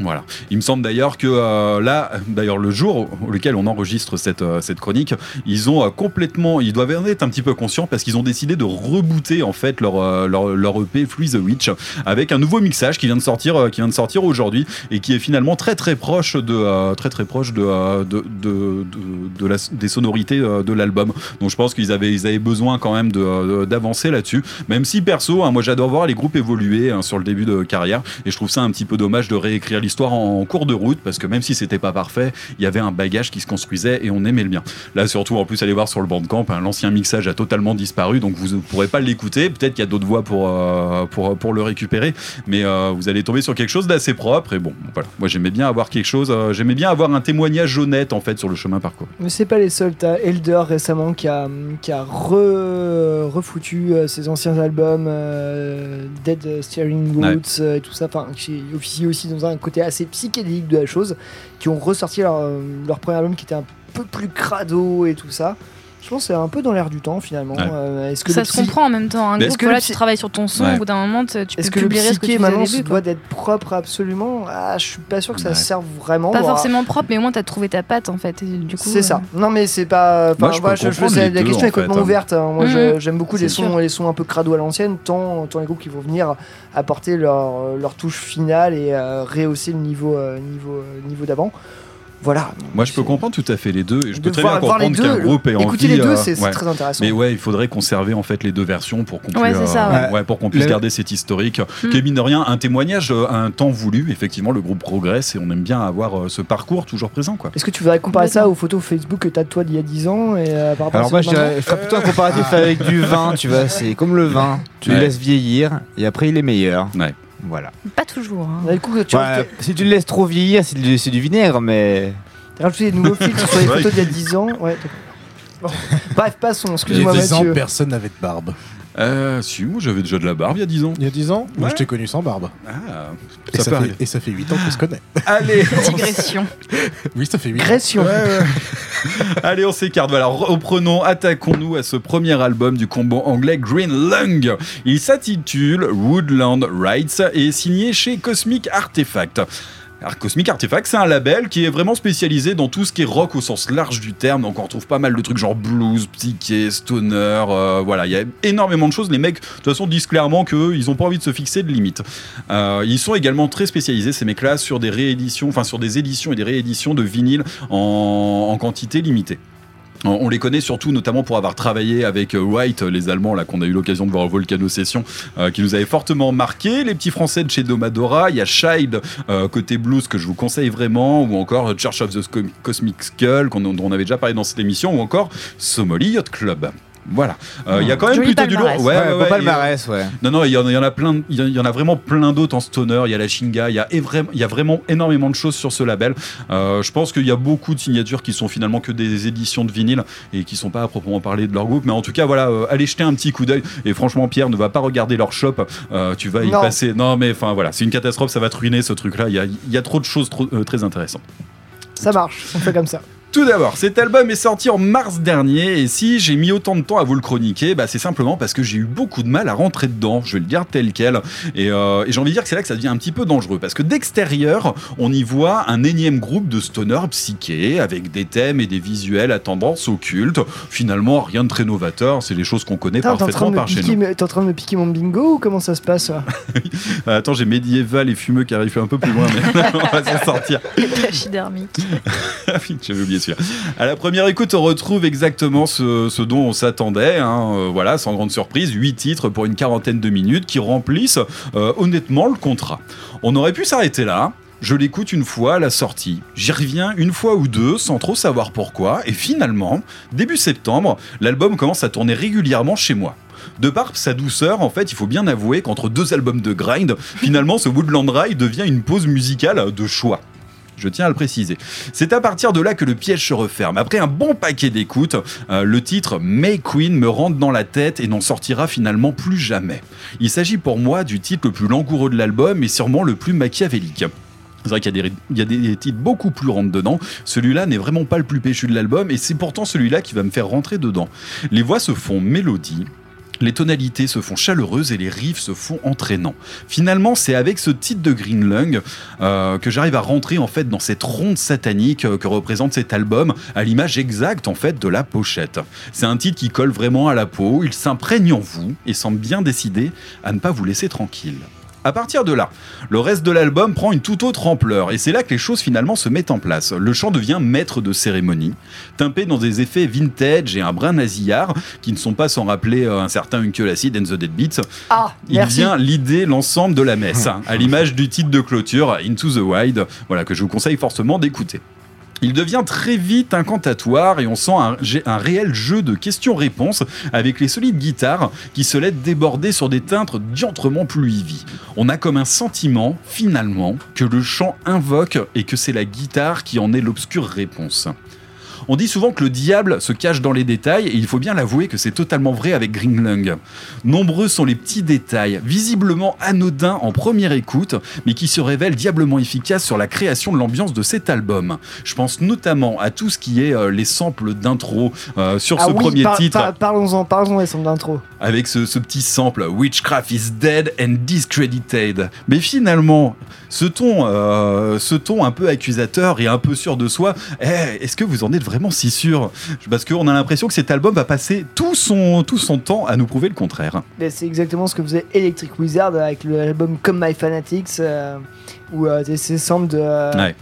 Voilà. Il me semble d'ailleurs que euh, là, d'ailleurs le jour auquel on enregistre cette, euh, cette chronique, ils ont euh, complètement, ils doivent en être un petit peu conscients parce qu'ils ont décidé de rebooter en fait leur, leur, leur EP Free the Witch avec un nouveau mixage qui vient de sortir, qui vient de sortir aujourd'hui et qui est finalement très très proche de très très proche de, de, de, des sonorités de l'album. Donc je pense qu'ils avaient ils avaient besoin quand même d'avancer là-dessus. Même si perso, hein, moi j'adore voir les groupes évoluer hein, sur le début de carrière et je trouve ça un petit peu dommage de réécrire l'histoire en cours de route parce que même si c'était pas parfait, il y avait un bagage qui se construisait et on aimait le bien. Là surtout en plus allez voir sur le bandcamp, hein, l'ancien mixage a totalement disparu donc vous ne pourrez pas l'écouter. Peut-être qu'il y a d'autres voies pour, euh, pour, pour le récupérer, mais euh, vous allez tomber sur quelque chose d'assez propre et bon voilà. Moi j'aimais bien avoir quelque chose, euh, j'aimais bien avoir un témoignage honnête en fait sur le chemin parcouru. Mais c'est pas les seuls. T'as Elder récemment qui a, qui a re- refoutu ses anciens albums, Dead Steering Ouais. Euh, et tout ça, enfin, qui officie aussi dans un côté assez psychédélique de la chose, qui ont ressorti leur, euh, leur premier album qui était un peu plus crado et tout ça. Je pense que c'est un peu dans l'air du temps finalement. Ouais. Euh, est-ce que ça le se psy- comprend en même temps. Groupe, est-ce que le tu travailles sur ton son, Ouais. au bout d'un moment, tu tu Est-ce peux que le publier ce que tu maintenant début. doit d'être propre absolument ah, Je suis pas sûr que ça Ouais. serve vraiment. Pas forcément propre, mais au moins t'as trouvé ta patte en fait. et du coup, C'est euh, ça. Non, mais c'est pas. Moi, je peux sais, la question est complètement hein. ouverte. hein. Moi, je- Mhm. j'aime beaucoup les sons, les sons un peu crado à l'ancienne, tant, tant les groupes qui vont venir apporter leur, leur touche finale et euh, rehausser le niveau, euh, niveau, euh, niveau d'avant. Voilà. Moi, je peux comprendre tout à fait les deux, et je De peux très voir- bien comprendre qu'un groupe ait écouter envie. les deux, euh, c'est- très intéressant. Mais ouais, il faudrait conserver en fait les deux versions pour qu'on Ouais, puisse, euh, ouais. pour qu'on puisse Le- garder cet historique. Mm. Qui est mine de rien un témoignage euh, à un temps voulu. Effectivement, le groupe progresse et on aime bien avoir euh, ce parcours toujours présent, quoi. Est-ce que tu voudrais comparer ça aux photos Facebook que t'as de toi d'il y a 10 ans et euh, par rapport Alors à moi je, je ferais plutôt un comparatif avec du vin, tu vois, c'est comme le vin, tu Ouais. le laisses vieillir et après il est meilleur. Ouais. Voilà. Pas toujours. hein. Ouais, si tu le laisses trop vieillir, c'est du, c'est du vinaigre, mais as rajouté des nouveaux filtres sur les photos d'il y a 10 ans. Ouais, d'accord. Bon. Bref, passons. Il y a Excuse-moi, 10 ans, Mathieu. personne n'avait de barbe. Euh, si, moi j'avais déjà de la barbe il y a 10 ans. Il y a 10 ans Moi, Ouais. je t'ai connu sans barbe. Ah, Et ça fait, et ça fait 8 ans qu'on se connaît. Allez, on Digression. Oui, ça fait 8 ans. Gression. Allez, on s'écarte. Voilà, reprenons, attaquons-nous à ce premier album du combo anglais Green Lung. Il s'intitule Woodland Rights et est signé chez Cosmic Artifact. Alors, Cosmic Artifact, c'est un label qui est vraiment spécialisé dans tout ce qui est rock au sens large du terme. Donc, on retrouve pas mal de trucs genre blues, psyché, stoner. euh, voilà, il y a énormément de choses. Les mecs, de toute façon, disent clairement qu'ils ont pas envie de se fixer de limites. Euh, ils sont également très spécialisés, ces mecs-là, sur des rééditions, enfin sur des éditions et des rééditions de vinyle en, en quantité limitée. On les connaît surtout notamment pour avoir travaillé avec euh, White, les Allemands là qu'on a eu l'occasion de voir au Volcano Session, euh, qui nous avait fortement marqué. Les petits Français de chez Domadora, il y a Child euh, côté blues que je vous conseille vraiment, ou encore Church of the Cosmic Skull dont on avait déjà parlé dans cette émission, ou encore Somali Yacht Club. Voilà. Euh, Il y a quand même Joli plutôt du lourd. palmarès. Ouais, beau palmarès, ouais. Non, non, il y, en- il y en a plein. Il y en- il y en a vraiment plein d'autres en stoner. Il y a la Shinga. Il y y a vraiment énormément de choses sur ce label. Euh, je pense qu'il y a beaucoup de signatures qui sont finalement que des éditions de vinyle et qui sont pas à proprement parler de leur groupe. Mais en tout cas, voilà, euh, allez jeter un petit coup d'œil. Et franchement, Pierre ne va pas regarder leur shop. Euh, tu vas y Non. passer. Non, mais enfin voilà, c'est une catastrophe. Ça va te ruiner ce truc-là. Il y a, il y a trop de choses trop- euh, très intéressantes. Ça marche, on fait comme ça. Tout d'abord, cet album est sorti en mars dernier et si j'ai mis autant de temps à vous le chroniquer, bah, c'est simplement parce que j'ai eu beaucoup de mal à rentrer dedans, je vais le dire tel quel. Et, euh, et j'ai envie de dire que c'est là que ça devient un petit peu dangereux parce que d'extérieur, on y voit un énième groupe de stoner psyché avec des thèmes et des visuels à tendance occulte. Finalement, rien de très novateur, c'est les choses qu'on connaît Attends, parfaitement par chez nous. t'es en train de me piquer mon bingo ou comment ça se passe Euh, Attends, j'ai médiéval et fumeux qui arrivent un peu plus loin, mais on va s'en sortir. Pachydermique. Ah oui, J'avais oublié celui-là. À la première écoute, on retrouve exactement ce, dont on s'attendait. hein. Euh, voilà, sans grande surprise, 8 titres pour une quarantaine de minutes qui remplissent euh, honnêtement le contrat. On aurait pu s'arrêter là. Je l'écoute une fois à la sortie. J'y reviens une fois ou deux sans trop savoir pourquoi. Et finalement, début septembre, l'album commence à tourner régulièrement chez moi. De par sa douceur, en fait, il faut bien avouer qu'entre deux albums de grind, finalement, ce Woodland Ride devient une pause musicale de choix. Je tiens à le préciser. C'est à partir de là que le piège se referme. Après un bon paquet d'écoutes, euh, le titre May Queen me rentre dans la tête et n'en sortira finalement plus jamais. Il s'agit pour moi du titre le plus langoureux de l'album et sûrement le plus machiavélique. C'est vrai qu'il y, a des- titres beaucoup plus rentre dedans. Celui-là n'est vraiment pas le plus péchu de l'album et c'est pourtant celui-là qui va me faire rentrer dedans. Les voix se font mélodie. Les tonalités se font chaleureuses et les riffs se font entraînants. Finalement, c'est avec ce titre de Green Lung euh, que j'arrive à rentrer en fait dans cette ronde satanique euh, que représente cet album, à l'image exacte en fait de la pochette. C'est un titre qui colle vraiment à la peau, il s'imprègne en vous et semble bien décidé à ne pas vous laisser tranquille. À partir de là, le reste de l'album prend une toute autre ampleur et c'est là que les choses finalement se mettent en place. Le chant devient maître de cérémonie, tempé dans des effets vintage et un brin nasillard qui ne sont pas sans rappeler euh, un certain Uncle Acid and the Deadbeats. Ah, Il merci. vient l'idée l'ensemble de la messe, à l'image du titre de clôture Into the Wild, voilà que je vous conseille fortement d'écouter. Il devient très vite incantatoire et on sent un, réel jeu de questions-réponses avec les solides guitares qui se laissent déborder sur des teintes diantrement pluivis. On a comme un sentiment, finalement, que le chant invoque et que c'est la guitare qui en est l'obscure réponse. On dit souvent que le diable se cache dans les détails et il faut bien l'avouer que c'est totalement vrai avec Green Lung. Nombreux sont les petits détails, visiblement anodins en première écoute, mais qui se révèlent diablement efficaces sur la création de l'ambiance de cet album. Je pense notamment à tout ce qui est euh, les samples d'intro euh, sur Ah ce oui, premier par- titre par- Parlons-en, parlons-en des sons d'intro. avec ce, ce petit sample Witchcraft is dead and discredited. Mais finalement, ce ton, euh, ce ton un peu accusateur et un peu sûr de soi, eh, est-ce que vous en êtes vraiment si sûr Parce qu'on a l'impression que cet album va passer tout son, tout son temps à nous prouver le contraire. Mais C'est exactement ce que faisait Electric Wizard avec l'album Comme My Fanatics, euh, où euh, c'est- samples de. euh, Ouais.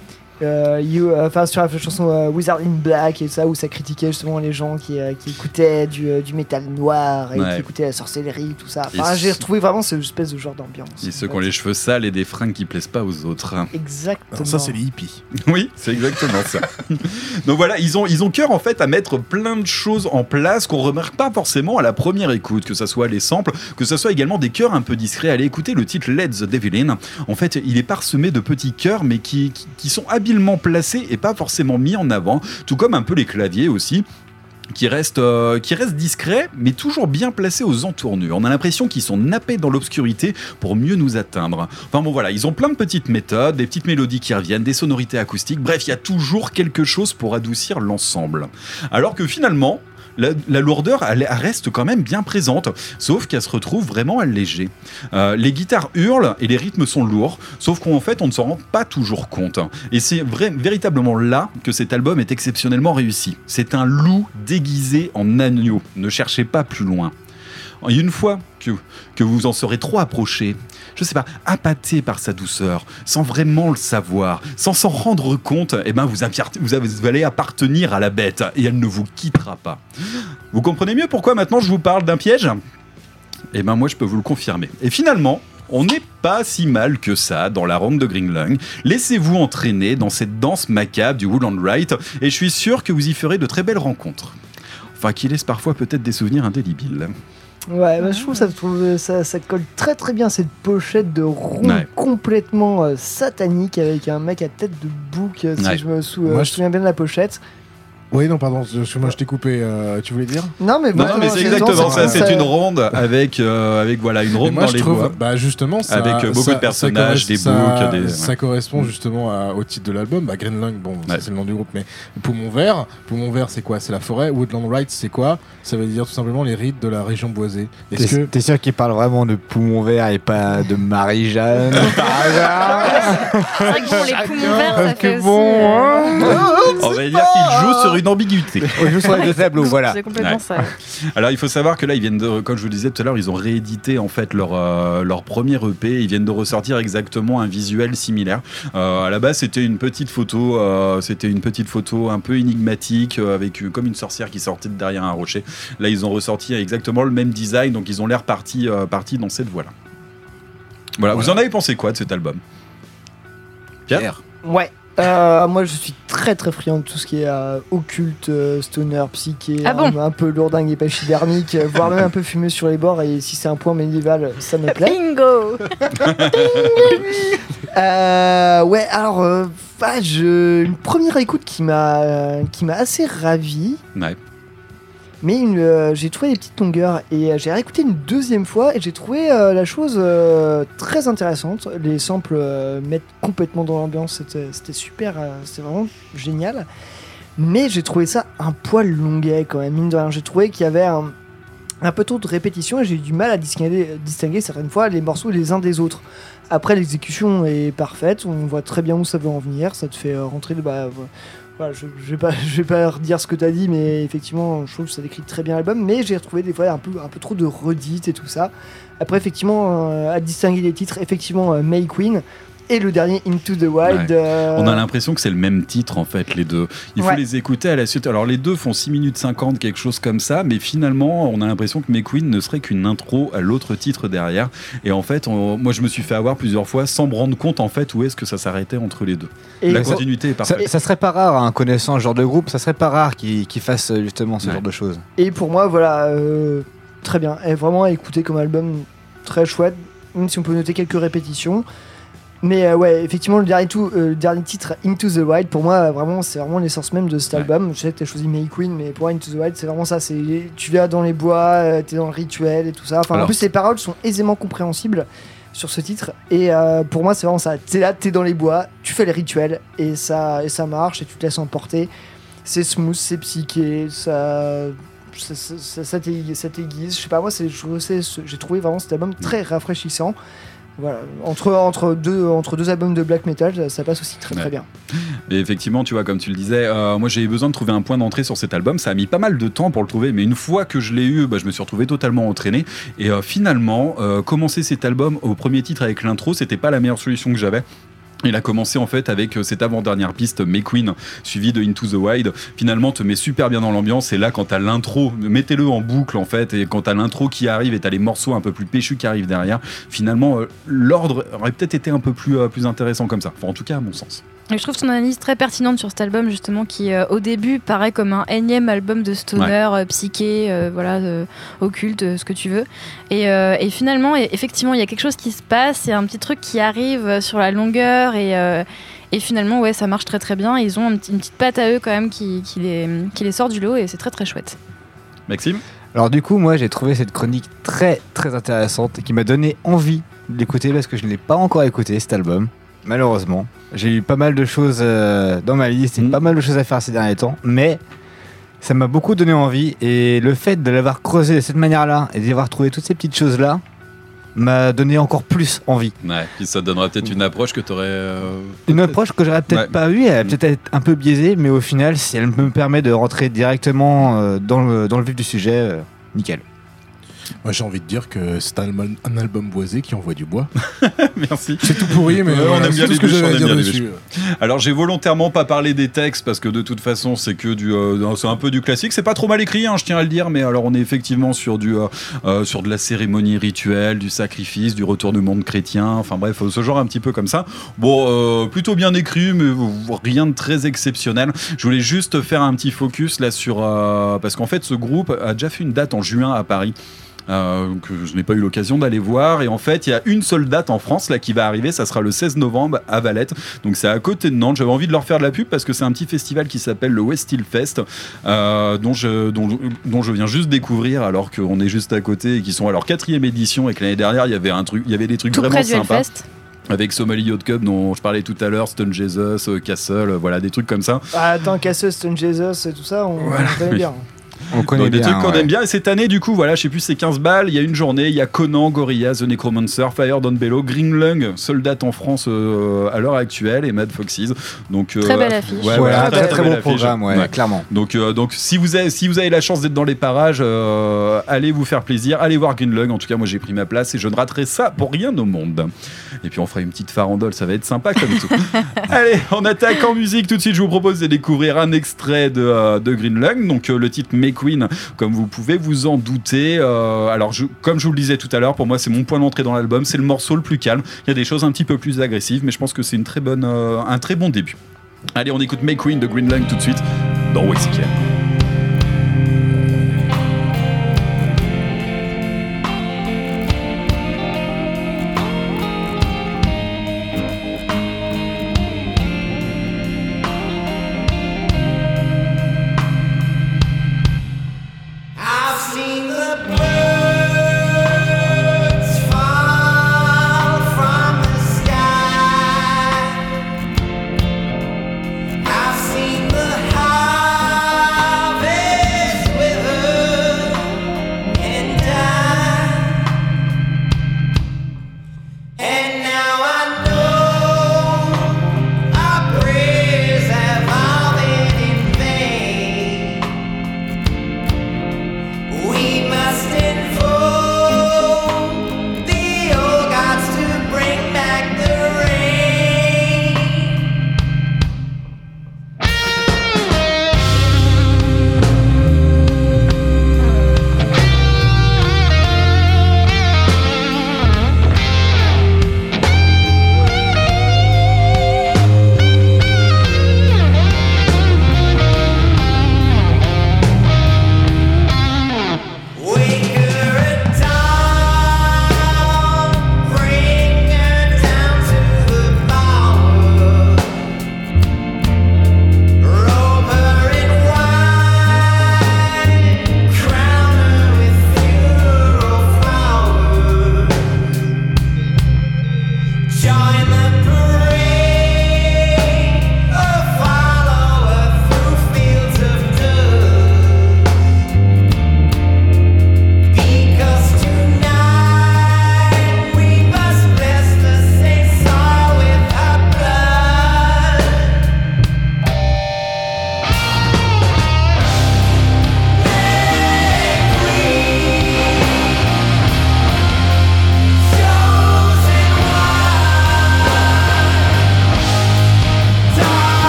Euh, you, euh, enfin sur la chanson euh, Wizard in Black et ça où ça critiquait justement les gens qui, euh, qui écoutaient du, euh, du métal noir et Ouais. qui écoutaient la sorcellerie tout ça enfin j'ai retrouvé vraiment cette espèce de genre d'ambiance Et ceux qui ont les cheveux sales et des fringues qui plaisent pas aux autres. exactement ça, c'est les hippies. Oui, c'est exactement ça. Donc voilà, ils ont, ils ont cœur en fait à mettre plein de choses en place qu'on remarque pas forcément à la première écoute, que ça soit les samples, que ça soit également des chœurs un peu discrets. Allez écouter le titre Let the Devil In. En fait, il est parsemé de petits chœurs, mais qui, qui, qui sont habilement placés et pas forcément mis en avant, tout comme un peu les claviers aussi qui restent, euh, qui mais toujours bien placés aux entournures. On a l'impression qu'ils sont nappés dans l'obscurité pour mieux nous atteindre. Enfin bon voilà, ils ont plein de petites méthodes, des petites mélodies qui reviennent, des sonorités acoustiques, bref, il y a toujours quelque chose pour adoucir l'ensemble. Alors que finalement, la, lourdeur, reste quand même bien présente, sauf qu'elle se retrouve vraiment allégée. Euh, les guitares hurlent et les rythmes sont lourds, sauf qu'en fait, on ne s'en rend pas toujours compte. Et c'est véritablement là que cet album est exceptionnellement réussi. C'est un loup déguisé en agneau. Ne cherchez pas plus loin. Une fois que, que vous en serez trop approché, je sais pas, appâté par sa douceur, sans vraiment le savoir, sans s'en rendre compte, eh ben vous, allez appartenir à la bête et elle ne vous quittera pas. Vous comprenez mieux pourquoi maintenant je vous parle d'un piège? Eh ben moi je peux vous le confirmer. Et finalement, on n'est pas si mal que ça dans la ronde de Green Lung. Laissez-vous entraîner dans cette danse macabre du Woodland Right et je suis sûr que vous y ferez de très belles rencontres. enfin qui laisse parfois peut-être des souvenirs indélébiles. Ouais, bah, je trouve que ça, trouve- ça, ça colle très très bien cette pochette de rond Ouais. complètement euh, satanique avec un mec à tête de bouc, euh, si Ouais. je me sou- euh, Moi, je je- me souviens bien de la pochette. Oui, non, pardon, je- moi je t'ai coupé. euh, tu voulais dire Non, mais, Non, bon, non, mais c'est exactement ça. C'est une ronde avec, euh, avec voilà une ronde moi, dans je les trouve, bois. bah justement, ça, avec euh, beaucoup ça- de personnages, des boucs, ça, des. ça correspond justement à- au titre de l'album. Bah, Green Lung, bon, c'est le nom du groupe, mais Poumon Vert, Poumon Vert, c'est quoi? C'est la forêt. Woodland Rights, c'est quoi? Ça veut dire tout simplement les rites de la région boisée. Est-ce T'es que t'es sûr qu'il parle vraiment de poumon vert et pas de Marie-Jeanne par hasard C'est vrai que bon, les poumons verts, ça fait que aussi, bon, hein. On va dire qu'il joue sur une ambiguïté. On joue sur les deux tableaux, voilà. C'est complètement Ouais. ça. Alors il faut savoir que là ils viennent de, comme je vous le disais tout à l'heure, ils ont réédité en fait leur euh, leur premier EP. Ils viennent de ressortir exactement un visuel similaire. Euh, à la base c'était une petite photo, euh, c'était une petite photo un peu énigmatique euh, avec euh, comme une sorcière qui sortait de derrière un rocher. Là ils ont ressorti exactement le même design, donc ils ont l'air partis euh, partis dans cette voie là. Voilà. Vous en avez pensé quoi de cet album? Pierre Ouais. Euh, moi, je suis très très friand de tout ce qui est euh, occulte, euh, stoner, psyché, Ah bon un, un peu lourdingue et pachydermique, euh, voire même un peu fumeux sur les bords. Et si c'est un point médiéval, ça me plaît. Bingo Euh, ouais, alors, euh, bah, je, une première écoute qui m'a euh, qui m'a assez ravi. Ouais. Mais euh, j'ai trouvé des petites longueurs et euh, j'ai réécouté une deuxième fois et j'ai trouvé euh, la chose très intéressante. Les samples mettent complètement dans l'ambiance, c'était, super, c'était vraiment génial. Mais j'ai trouvé ça un poil longuet quand même, mine de rien. J'ai trouvé qu'il y avait un, un peu trop de répétition et j'ai eu du mal à distinguer, certaines fois les morceaux les uns des autres. Après, l'exécution est parfaite, on voit très bien où ça veut en venir, ça te fait rentrer. Bah, voilà, je, vais pas, redire ce que tu as dit, mais effectivement, je trouve que ça décrit très bien l'album. Mais j'ai retrouvé des fois un peu, un peu trop de redites et tout ça. Après, effectivement, euh, à distinguer les titres, effectivement, euh, May Queen et le dernier Into the Wild. Ouais. euh, On a l'impression que c'est le même titre en fait, les deux. Il faut Ouais. les écouter à la suite. Alors les deux font 6 minutes 50, quelque chose comme ça, mais finalement on a l'impression que McQueen ne serait qu'une intro à l'autre titre derrière. Et en fait, on- moi je me suis fait avoir plusieurs fois sans me rendre compte en fait où est-ce que ça s'arrêtait entre les deux. Et la ça- continuité est Ça, parfaite. ça serait pas rare, hein, connaissant ce genre de groupe, ça serait pas rare qu'ils qu'ils fassent euh, justement ce genre de choses. Et pour moi, voilà, euh, très bien. Et vraiment à écouter comme album, très chouette, même si on peut noter quelques répétitions. Mais euh, ouais, effectivement, le dernier, tout, euh, le dernier titre, Into the Wild, pour moi, vraiment, c'est vraiment l'essence même de cet album. Je sais que tu as choisi May Queen, mais pour moi, Into the Wild, c'est vraiment ça. C'est Tu vas dans les bois, euh, t'es dans le rituel et tout ça. Enfin, en plus, les paroles sont aisément compréhensibles sur ce titre. Et euh, pour moi, c'est vraiment ça. T'es là, t'es dans les bois, tu fais les rituels, et ça, et ça marche, et tu te laisses emporter. C'est smooth, c'est psyché, ça ça, ça, ça- ça t'aiguise. Je sais pas, moi, j'ai trouvé vraiment cet album très rafraîchissant. Voilà, entre, entre, deux, entre deux albums de black metal, ça, ça passe aussi très très bien. Et effectivement, tu vois, comme tu le disais, euh, moi j'ai eu besoin de trouver un point d'entrée sur cet album. Ça a mis pas mal de temps pour le trouver, mais une fois que je l'ai eu, bah, je me suis retrouvé totalement entraîné. Et euh, finalement, euh, commencer cet album au premier titre avec l'intro, c'était pas la meilleure solution que j'avais. Il a commencé en fait avec euh, cette avant-dernière piste, McQueen, suivi de Into the Wild. Finalement, te met super bien dans l'ambiance. Et là, quand t'as l'intro, mettez-le en boucle en fait. Et quand t'as l'intro qui arrive et t'as les morceaux un peu plus péchus qui arrivent derrière, finalement, euh, l'ordre aurait peut-être été un peu plus, euh, plus intéressant comme ça. En tout cas, à mon sens. Je trouve ton analyse très pertinente sur cet album justement qui euh, au début paraît comme un énième album de stoner euh, psyché, euh, voilà, euh, occulte, euh, ce que tu veux. Et, euh, et finalement, et- effectivement, il y a quelque chose qui se passe, il y a un petit truc qui arrive sur la longueur et, euh, et finalement, ouais, ça marche très très bien. Ils ont une petite patte à eux quand même qui, qui les, qui les sort du lot et c'est très très chouette. Maxime? Alors du coup, moi j'ai trouvé cette chronique très très intéressante et qui m'a donné envie de l'écouter parce que je ne l'ai pas encore écouté cet album, malheureusement. J'ai eu pas mal de choses euh, dans ma liste et pas mal de choses à faire ces derniers temps, mais ça m'a beaucoup donné envie et le fait de l'avoir creusé de cette manière-là et d'y avoir trouvé toutes ces petites choses-là m'a donné encore plus envie. Ouais, puis ça donnera peut-être une approche que t'aurais. euh, Une approche que j'aurais peut-être Ouais. pas eue, elle va peut-être être un peu biaisée, mais au final, si elle me permet de rentrer directement euh, dans, le, dans le vif du sujet, nickel. Moi, j'ai envie de dire que c'est un, album- un album boisé qui envoie du bois. Merci. C'est tout pourri, mais voilà, on aime bien tout les dessus. Alors j'ai volontairement pas parlé des textes parce que de toute façon c'est que du, euh, c'est un peu du classique. C'est pas trop mal écrit, hein, je tiens à le dire, mais alors on est effectivement sur du, euh, euh, sur de la cérémonie rituelle, du sacrifice, du retour du monde chrétien. Enfin bref, ce genre un petit peu comme ça. Bon, euh, plutôt bien écrit, mais rien de très exceptionnel. Je voulais juste faire un petit focus là sur euh, parce qu'en fait ce groupe a déjà fait une date en juin à Paris. Euh, que je n'ai pas eu l'occasion d'aller voir et en fait il y a une seule date en France là qui va arriver ça sera le 16 novembre à Valette donc c'est à côté de Nantes j'avais envie de leur faire de la pub parce que c'est un petit festival qui s'appelle le West Hill Fest euh, dont, je, dont, dont je viens juste découvrir alors qu'on est juste à côté et qui sont à leur quatrième édition et que l'année dernière il y avait un truc il y avait des trucs Tout vraiment près du sympas Hellfest. avec Somali Yacht Cup dont je parlais tout à l'heure, Stone Jesus, euh, Castle, voilà des trucs comme ça. Ah, attends, Cassus, Stone Jesus et tout ça, on, on connaît oui. bien. On connaît Donc, des bien, trucs qu'on ouais. aime bien. Et cette année, du coup, voilà, je sais plus, c'est 15 balles. Il y a une journée, il y a Conan, Gorillaz, The Necromancer, Fire Down Bellow, Green Lung, seule date en France euh, à l'heure actuelle, et Mad Foxes. Donc, euh, Très belle affiche. Ouais, voilà, un très, très bon programme, ouais, clairement. Donc, euh, donc si, vous avez, si vous avez la chance d'être dans les parages, euh, allez vous faire plaisir, allez voir Green Lung. En tout cas, moi j'ai pris ma place et je ne raterai ça pour rien au monde. Et puis on fera une petite farandole, ça va être sympa comme tout. allez, on attaque en musique tout de suite. Je vous propose de découvrir un extrait de, euh, de Green Lung. Donc euh, le titre May Queen, comme vous pouvez vous en douter. Euh, alors, comme je vous le disais tout à l'heure, pour moi c'est mon point d'entrée dans l'album. C'est le morceau le plus calme. Il y a des choses un petit peu plus agressives, mais je pense que c'est une très bonne, euh, un très bon début. Allez, on écoute May Queen de Green Lung tout de suite dans Wexican.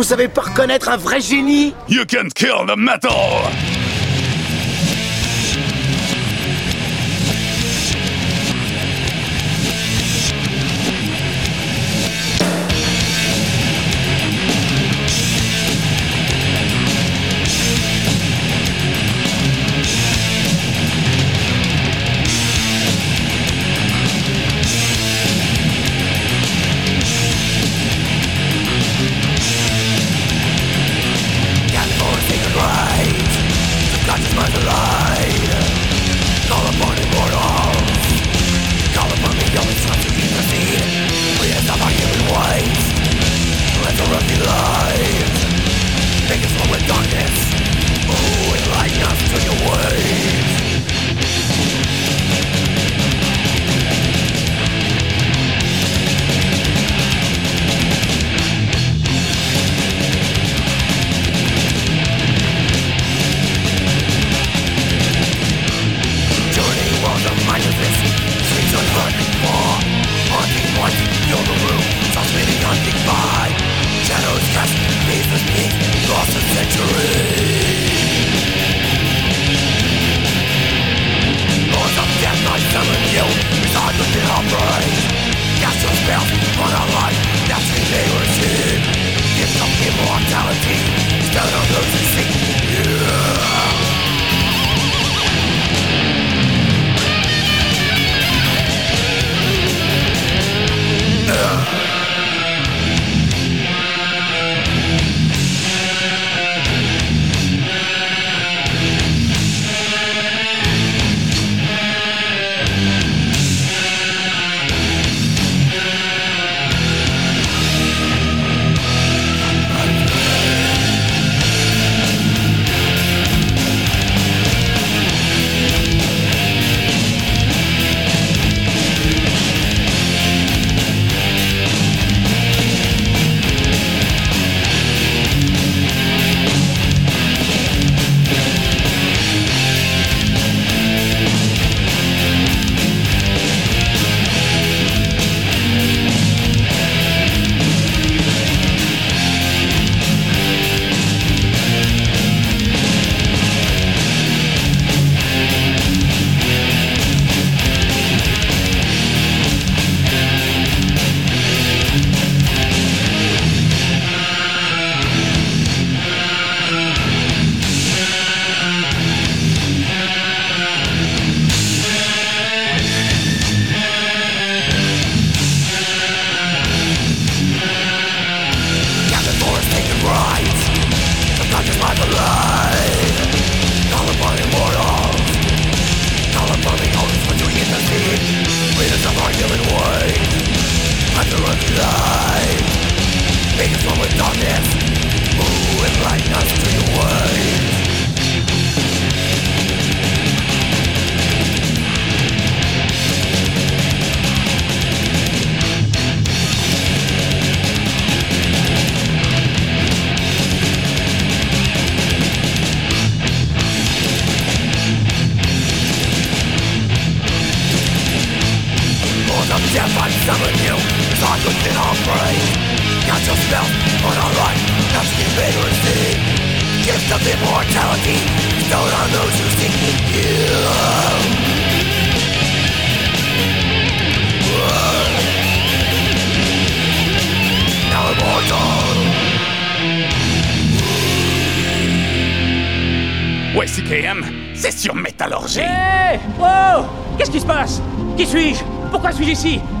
Vous savez pas reconnaître un vrai génie? You can kill the metal!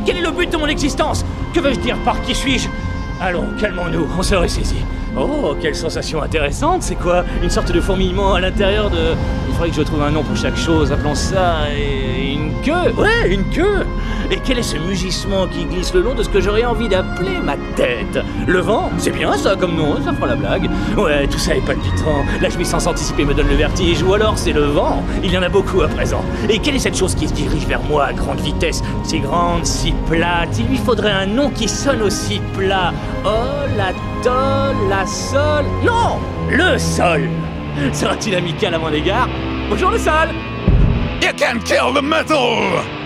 Quel est le but de mon existence? Que veux-je dire par qui suis-je? Allons, calmons-nous, on se ressaisit. Oh, quelle sensation intéressante, c'est quoi? Une sorte de fourmillement à l'intérieur de... Il faudrait que je trouve un nom pour chaque chose, appelons ça... une queue. Ouais, une queue. Et quel est ce mugissement qui glisse le long de ce que j'aurais envie d'appeler ma tête? Le vent C'est bien ça comme nom, ça fera la blague. Ouais, tout ça est la jouissance anticipée me donne le vertige, ou alors c'est le vent, il y en a beaucoup à présent. Et quelle est cette chose qui se dirige vers moi à grande vitesse? Si grande, si plate, il lui faudrait un nom qui sonne aussi plat. Oh, la tol, la sol... Non Le sol. Sera-t-il amical à mon égard? Bonjour le sol. You can kill the metal!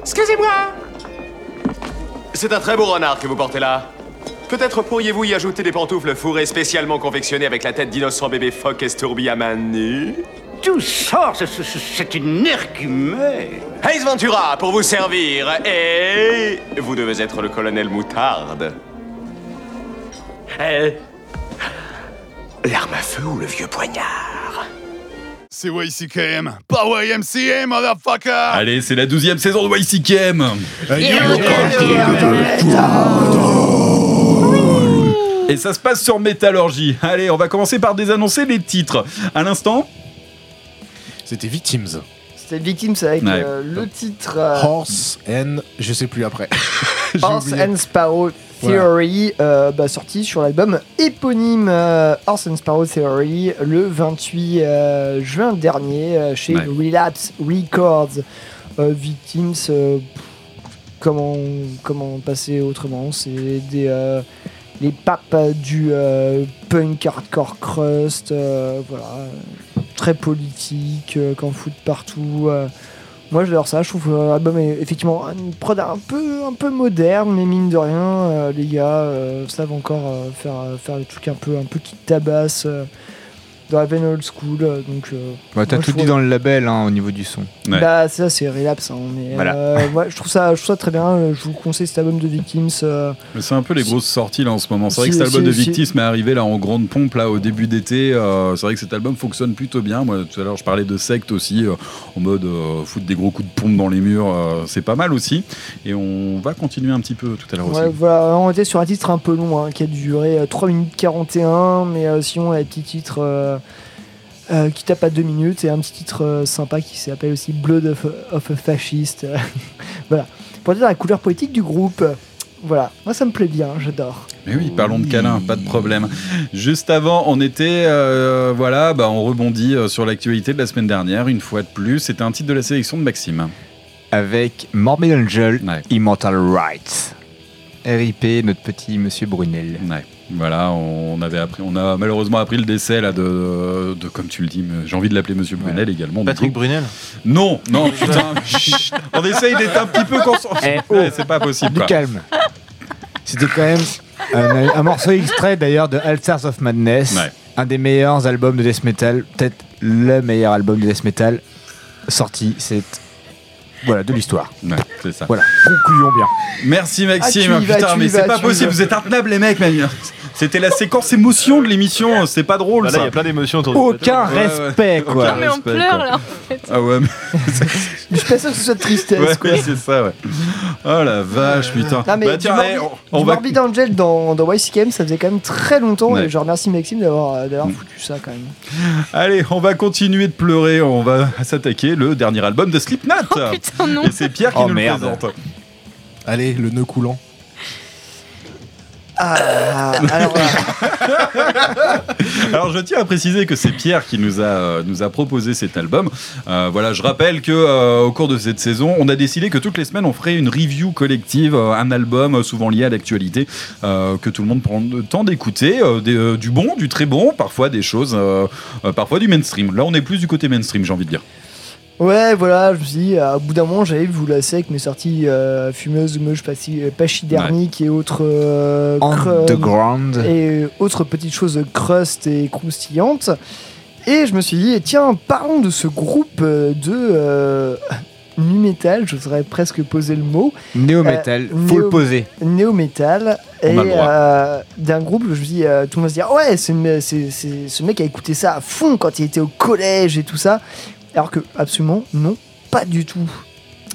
Excusez-moi C'est un très beau renard que vous portez là. Peut-être pourriez-vous y ajouter des pantoufles fourrées spécialement confectionnées avec la tête d'innocent bébé phoque estourbi à main nue tout ça, c'est- une énergumée. Ace Ventura, pour vous servir. Et vous devez être le colonel Moutarde. Euh, L'arme à feu ou le vieux poignard? C'est YCKM, pas YMCA, motherfucker Allez, c'est la douzième saison de YCKM. Et ça se passe sur Métallurgie. Allez, on va commencer par désannoncer les titres. À l'instant, C'était Victims. C'était Victims avec Ouais. euh, le titre euh, Horse and je sais plus après. Horse oublié. and Sparrow Theory, euh, bah, sorti sur l'album éponyme euh, Horse and Sparrow Theory le 28 euh, juin dernier euh, chez Ouais. Relapse Records. Euh, Victims, euh, pff, comment, comment passer autrement? C'est des. euh, les papes du euh, punk hardcore crust, euh, voilà, très politique, euh, qu'en fout partout. euh. moi j'adore ça, je trouve que l'album est effectivement une prod un peu, un peu moderne, mais mine de rien, euh, les gars euh, savent encore euh, faire, faire des trucs un peu, un peu qui tabassent dans la veine old school. euh, donc, euh, Ouais, T'as tout dit dans le label hein, au niveau du son. Bah c'est ça, c'est Relapse. hein, mais, Voilà. euh, ouais, je, trouve ça, je trouve ça très bien, je vous conseille cet album de Victims. euh, c'est un peu les grosses sorties là en ce moment. C'est vrai que Si- cet album si- de si- Victis m'est arrivé là en grande pompe là au début d'été. Euh, c'est vrai que cet album fonctionne plutôt bien. Moi tout à l'heure je parlais de Sect aussi euh, en mode euh, foutre des gros coups de pompe dans les murs. euh, c'est pas mal aussi. Et on va continuer un petit peu tout à l'heure Ouais, aussi. voilà, on était sur un titre un peu long hein, qui a duré euh, 3 minutes 41, mais euh, sinon, il y a un petit titre euh, qui tape à 2 minutes et un petit titre euh, sympa qui s'appelle aussi Blood of, of a Fascist. voilà, pour dire la couleur politique du groupe. Voilà, moi ça me plaît bien, j'adore. Mais oui, parlons de câlin, pas de problème. Juste avant, on était, euh, voilà, bah, on rebondit sur l'actualité de la semaine dernière, une fois de plus. C'était un titre de la sélection de Maxime. Avec Morbid Angel, Immortal Rights. RIP, notre petit monsieur Brunel. Ouais. Voilà, on avait appris, on a malheureusement appris le décès là de, de comme tu le dis, j'ai envie de l'appeler Monsieur Brunel également. Patrick. Brunel Non, non, putain, chut, on essaye d'être un petit peu concentré. Eh, Ouais, c'est pas possible. Du quoi. calme. C'était quand même un, un morceau extrait d'ailleurs de Altars of Madness, Ouais. un des meilleurs albums de death metal, peut-être le meilleur album de death metal sorti. C'est voilà de l'histoire. Ouais, c'est ça. Voilà, concluons bien. Merci Maxime. Ah, vas, Putain, mais c'est pas possible. vas. Vous êtes intenable les mecs. même. C'était la séquence émotion de l'émission. C'est pas drôle Bah là, il ça. y a plein d'émotions autour Aucun respect quoi. Aucun mais on respect, pleure quoi. là en fait. Ah ouais. mais- Je suis pas sûr que ce soit de tristesse. Ouais, quoi. ouais, c'est ça, ouais. Oh la vache, putain. Non, mais Bah, du tiens, Morbid, on, on du va. Morbid Angel dans, dans YCKM, ça faisait quand même très longtemps Ouais. et je remercie Maxime d'avoir euh, Mm. d'avoir foutu ça quand même. Allez, on va continuer de pleurer. On va s'attaquer le dernier album de Slipknot. Putain non. Et c'est Pierre qui Oh, nous merde. le présente. Allez, le nœud coulant. Ah, alors, je tiens à préciser que c'est Pierre qui nous a, euh, nous a proposé cet album. Euh, voilà, je rappelle que euh, au cours de cette saison, on a décidé que toutes les semaines on ferait une review collective, un album souvent lié à l'actualité, que tout le monde prend le temps d'écouter, du bon, du très bon, parfois des choses, parfois du mainstream. Là, on est plus du côté mainstream, j'ai envie de dire. Ouais, voilà, je me suis dit, à bout d'un moment, j'avais vu la sec mes sorties euh, fumeuses, meuges, euh, pachydermiques et autres. euh, Underground. et autres petites choses crust et croustillantes. Et je me suis dit, tiens, parlons de ce groupe euh, de euh, nu metal, j'oserais presque poser le mot. Néo metal, Euh, faut le poser. Néo metal. On Et euh, d'un groupe, je me dis, euh, tout le monde se dit, ouais, c'est- c'est- ce mec a écouté ça à fond quand il était au collège et tout ça. Alors que, absolument, non, pas du tout.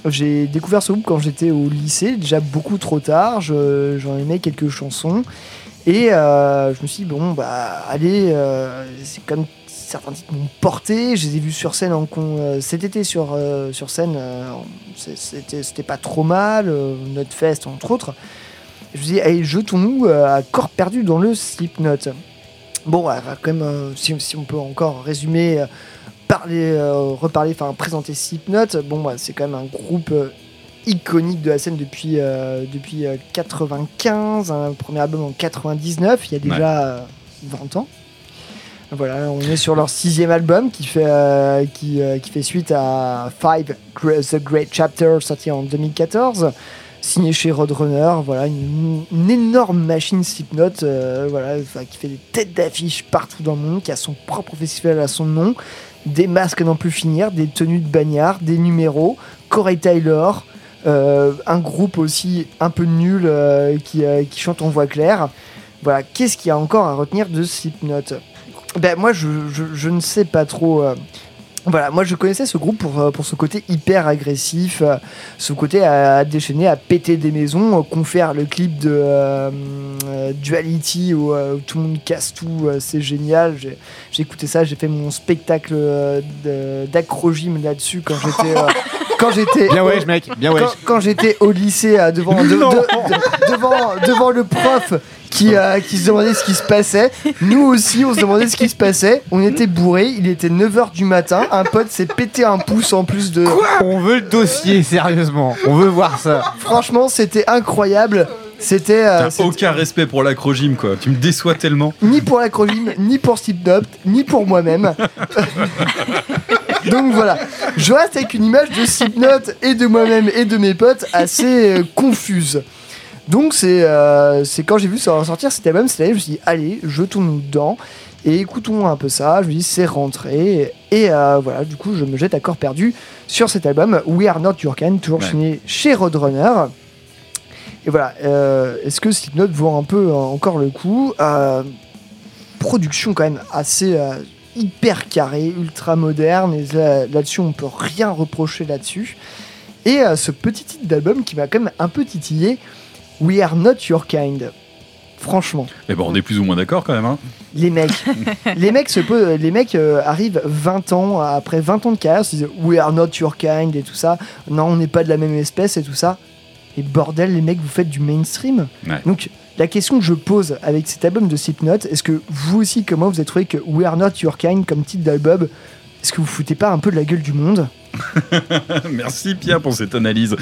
J'ai découvert ce groupe quand j'étais au lycée, déjà beaucoup trop tard. je- J'en aimais quelques chansons. Et euh, je me suis dit, bon, bah, allez, euh, c'est comme certains titres m'ont porté. Je les ai vus sur scène en con, euh, cet été sur, sur scène. C'était c'était pas trop mal, notre fest entre autres. Je me suis dit, allez, jetons-nous à corps perdu dans le Slipknot. Bon, ouais, va quand même, si, on peut encore résumer, parler, euh, reparler, enfin présenter Slipknot, bon, bah, c'est quand même un groupe euh, iconique de la scène depuis, euh, depuis 95, un premier album en 99, il y a déjà euh, 20 ans. Voilà, on est sur leur sixième album qui fait, euh, qui, euh, qui fait suite à Five The Great Chapter sorti en 2014. signé chez Roadrunner. Voilà, une, une énorme machine Slipknot, euh, voilà, qui fait des têtes d'affiche partout dans le monde, qui a son propre festival à son nom, des masques à n'en plus finir, des tenues de bagnards, des numéros, Corey Taylor, euh, un groupe aussi un peu nul euh, qui, euh, qui chante en voix claire. Voilà, qu'est-ce qu'il y a encore à retenir de Slipknot? Ben, Moi, je ne sais pas trop. Voilà, moi je connaissais ce groupe pour, euh, pour ce côté hyper agressif, euh, ce côté à, déchaîner, à péter des maisons, euh, qu'on fait le clip de euh, Duality où, tout le monde casse tout, c'est génial. J'ai écouté ça, j'ai fait mon spectacle d'acrogym là-dessus quand j'étais. quand j'étais Bien au- wesh, mec, bien wesh. quand, quand j'étais au lycée euh, devant, de- Non. de- de- devant, devant le prof qui, euh, qui se demandait ce qui se passait, nous aussi on se demandait ce qui se passait. On était bourrés, il était 9h du matin, un pote s'est pété un pouce en plus de. On veut le dossier, sérieusement. On veut voir ça. Franchement, c'était incroyable. C'était. euh, T'as aucun respect pour l'acrogym, quoi. Tu me déçois tellement. ni pour l'acronyme, ni pour Slipknot, ni pour moi-même. Donc voilà, je reste avec une image de Slipknot et de moi-même et de mes potes assez euh, confuse. Donc c'est euh, c'est quand j'ai vu ça ressortir cet album, c'était je me suis dit allez, jetons-nous dedans et écoutons un peu ça. Je me dis c'est rentré et euh, voilà, du coup je me jette à corps perdu sur cet album We Are Not Your Kind, toujours Ouais. signé chez Roadrunner. Et voilà, euh, est-ce que Slipknot vaut un peu encore le coup? Production quand même assez hyper carrée, ultra moderne, et là- là-dessus on peut rien reprocher là-dessus. Et euh, ce petit titre d'album qui m'a quand même un peu titillé, We Are Not Your Kind. Franchement, Eh ben, on est plus ou moins d'accord quand même. Hein. les mecs, les mecs, se posent- les mecs euh, arrivent 20 ans, après 20 ans de carrière, se disent We are not your kind et tout ça. Non, on n'est pas de la même espèce et tout ça. Et bordel, les mecs, vous faites du mainstream. Ouais. Donc, la question que je pose avec cet album de Slipknot, est-ce que vous aussi, comment vous avez trouvé que We are not your kind comme titre d'album Est-ce que vous foutez pas un peu de la gueule du monde? Merci Pierre pour cette analyse.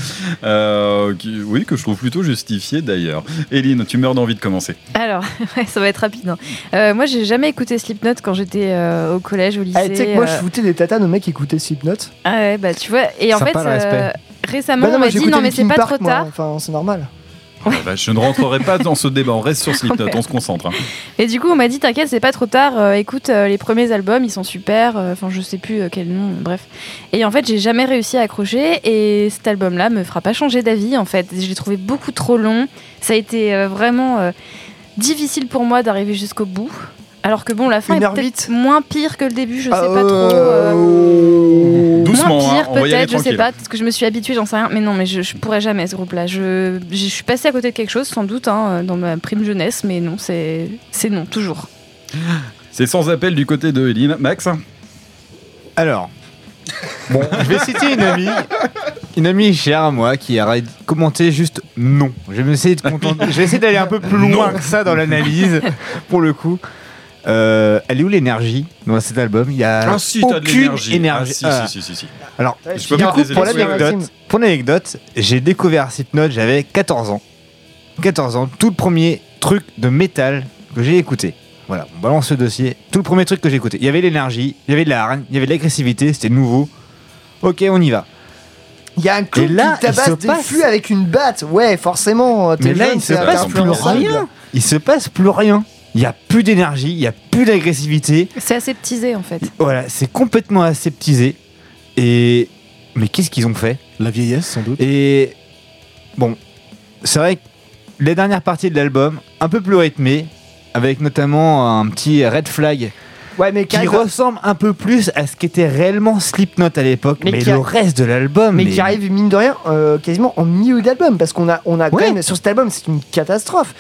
Euh, qui- oui, que je trouve plutôt justifiée d'ailleurs. Eline, tu meurs d'envie de commencer. Alors, ouais, ça va être rapide. hein. Euh, moi, j'ai jamais écouté Slipknot quand j'étais euh, au collège, au lycée. Ah, Tu sais que moi, je euh, foutais des tatanes aux mecs qui écoutaient Slipknot. Ah ouais, bah tu vois. Et en Sympa, fait, euh, récemment, Bah non, on m'a dit non, mais c'est pas Park, trop moi. tard. Enfin, c'est normal. Oh, bah, je ne rentrerai pas dans ce débat, on reste sur Slipknot, on se concentre. hein. Et du coup, on m'a dit T'inquiète, c'est pas trop tard. euh, écoute euh, les premiers albums, ils sont super. euh, Enfin, je sais plus quel nom, bref. Et en fait, j'ai jamais réussi à accrocher. Et cet album-là me fera pas changer d'avis. En fait, je l'ai trouvé beaucoup trop long. Ça a été vraiment difficile pour moi d'arriver jusqu'au bout. Alors que bon, la fin est 1h08. peut-être moins pire que le début. Je sais Ah, pas trop. euh, euh, Doucement, moins hein, pire peut-être, je sais pas, parce que je me suis habituée, j'en sais rien. Mais non, mais je, je pourrais jamais ce groupe-là. Je, je suis passée à côté de quelque chose, sans doute, hein, dans ma prime jeunesse, mais non, c'est c'est non, toujours. C'est sans appel du côté de Eline. Max Alors, bon, je vais citer une amie, une amie chère à moi qui a commenté juste non. Je vais essayer de contenter- je vais essayer d'aller un peu plus loin que ça dans l'analyse, pour le coup. Euh, elle est où l'énergie dans cet album Il y a Ah si, t'as de aucune l'énergie. énergie. Ah, si, si, si, si, si. Alors, Je peux du coup, pour l'anecdote, pour l'anecdote, j'ai découvert Slipknot, j'avais 14 ans. 14 ans, tout le premier truc de métal que j'ai écouté. Voilà, on balance le dossier. Tout le premier truc que j'ai écouté. Il y avait l'énergie, il y avait de la hargne, il y avait de l'agressivité, c'était nouveau. Ok, on y va. Il y a un Et là, qui tabasse il se des passe- flux avec une batte. Ouais, forcément. t'es Mais là, jeune, il se passe plus rien. Il se passe plus rien. Il y a plus d'énergie, il y a plus d'agressivité. C'est aseptisé en fait. Voilà, c'est complètement aseptisé. Et. Mais qu'est-ce qu'ils ont fait? La vieillesse, sans doute. Et. Bon, c'est vrai que les dernières parties de l'album, un peu plus rythmées, avec notamment un petit red flag. Ouais, mais qui arrive- ressemble un peu plus à ce qu'était réellement Slipknot à l'époque, Mais le a- reste de l'album. mais qui arrive mine de rien euh, quasiment en milieu d'album parce qu'on a on a quand Ouais. même sur cet album c'est une catastrophe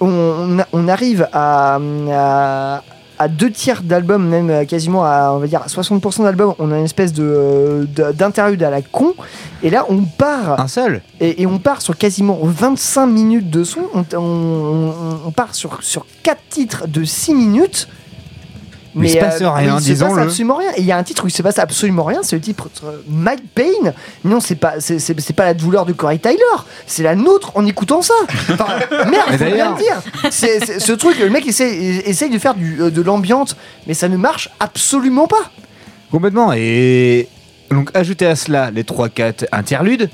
on, arrive à, à à deux tiers d'album même euh, quasiment à on va dire à 60% d'album on a une espèce de de- d'interlude à la con. Et là on part. Un seul et, et on part sur quasiment 25 minutes de son. On, on, on- on part sur sur quatre titres de 6 minutes Mais il se passe euh, rien, mais il se passe disons-le. absolument rien. Et il y a un titre où il se passe absolument rien, c'est le titre euh, Mike Payne. Non, c'est pas, c'est, pas la douleur de Corey Tyler, c'est la nôtre en écoutant ça. Enfin, merde, Mais faut bien le dire. C'est, ce truc, le mec essaye, essaye de faire du, euh, de l'ambiance, mais ça ne marche absolument pas. Complètement. Et donc, ajouter à cela les 3-4 interludes,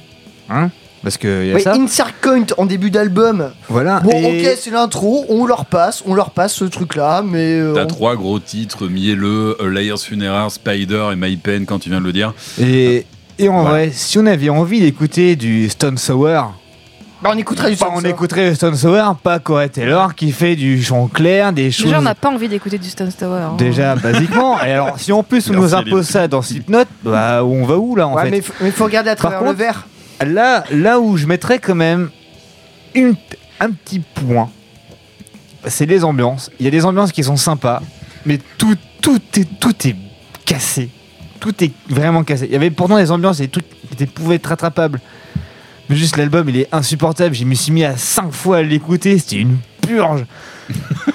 hein, Parce que y a Ouais, ça. Insert Coin en début d'album. Voilà. Bon, et- ok, c'est l'intro, on leur passe, on leur passe ce truc-là, mais. euh, T'as on- trois gros titres mielleux, euh, Layers Funerar, Spider et My Pen quand tu viens de le dire. Et, et en Voilà. vrai, si on avait envie d'écouter du Stone Sour, Bah, on écoutera du Stone on Sour. écouterait le Stone Sour, pas Corey Taylor qui fait du chant clair, des choses. Déjà, on n'a pas envie d'écouter du Stone Tower. hein. Déjà, basiquement. Et alors, si en plus on Merci, nous impose ça dans Slipknot, bah, on va où là en Ouais, fait mais faut, mais faut regarder à travers contre, le verre. Là, là où je mettrais quand même un petit point, c'est les ambiances. Il y a des ambiances qui sont sympas, mais tout, tout, est, tout est cassé. Tout est vraiment cassé. Il y avait pourtant des ambiances et tout qui étaient- pouvaient être rattrapables. Mais juste l'album, il est insupportable. Je me suis mis à 5 fois à l'écouter. C'était une purge.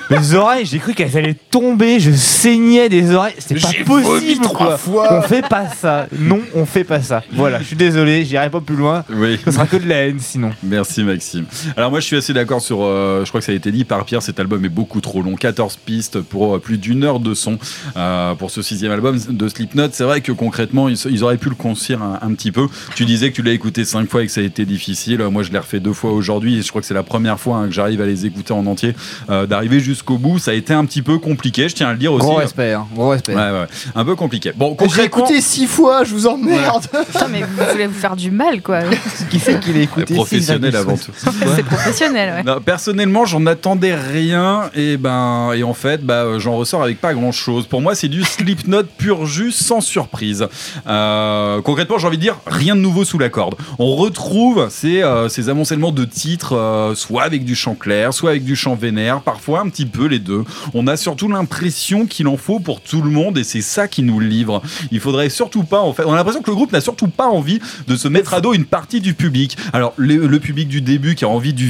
Mes oreilles, j'ai cru qu'elles allaient tomber. Je saignais des oreilles. C'était pas possible. trois quoi. fois. On fait pas ça. Non, on fait pas ça. Voilà, je suis désolé, j'irai pas plus loin. Oui. Ce sera que de la haine sinon. Merci Maxime. Alors moi je suis assez d'accord sur, euh, je crois que ça a été dit par Pierre, cet album est beaucoup trop long, 14 pistes pour euh, plus d'une heure de son euh, pour ce sixième album de Slipknot. C'est vrai que concrètement ils, ils auraient pu le concire un, un petit peu. Tu disais que tu l'as écouté cinq fois et que ça a été difficile. Moi je l'ai refait deux fois aujourd'hui et je crois que c'est la première fois hein, que j'arrive à les écouter en entier, euh, d'arriver jusqu'au bout. Ça a été un petit peu compliqué, je tiens à le dire aussi. Gros respect, hein, gros respect. Ouais, ouais, un peu compliqué. Bon, J'ai écouté six fois, je vous emmerde. Putain, mais vous voulez vous faire du mal, quoi. Qui c'est qui l'a écouté professionnel avant tout. C'est professionnel, ouais. Non, personnellement, j'en attendais rien et ben et en fait, bah, j'en ressors avec pas grand chose. Pour moi, c'est du Slipknot pur jus, sans surprise. Euh, concrètement, j'ai envie de dire rien de nouveau sous la corde. On retrouve ces, euh, ces amoncellements de titres, euh, soit avec du chant clair, soit avec du chant vénère, parfois un petit peu les deux. On a surtout l'impression qu'il en faut pour tout le monde et c'est ça qui nous le livre. Il faudrait surtout pas, en fait, on a l'impression que le groupe n'a surtout pas envie de se mettre à dos une partie du public. Alors le, le public du début qui a envie du,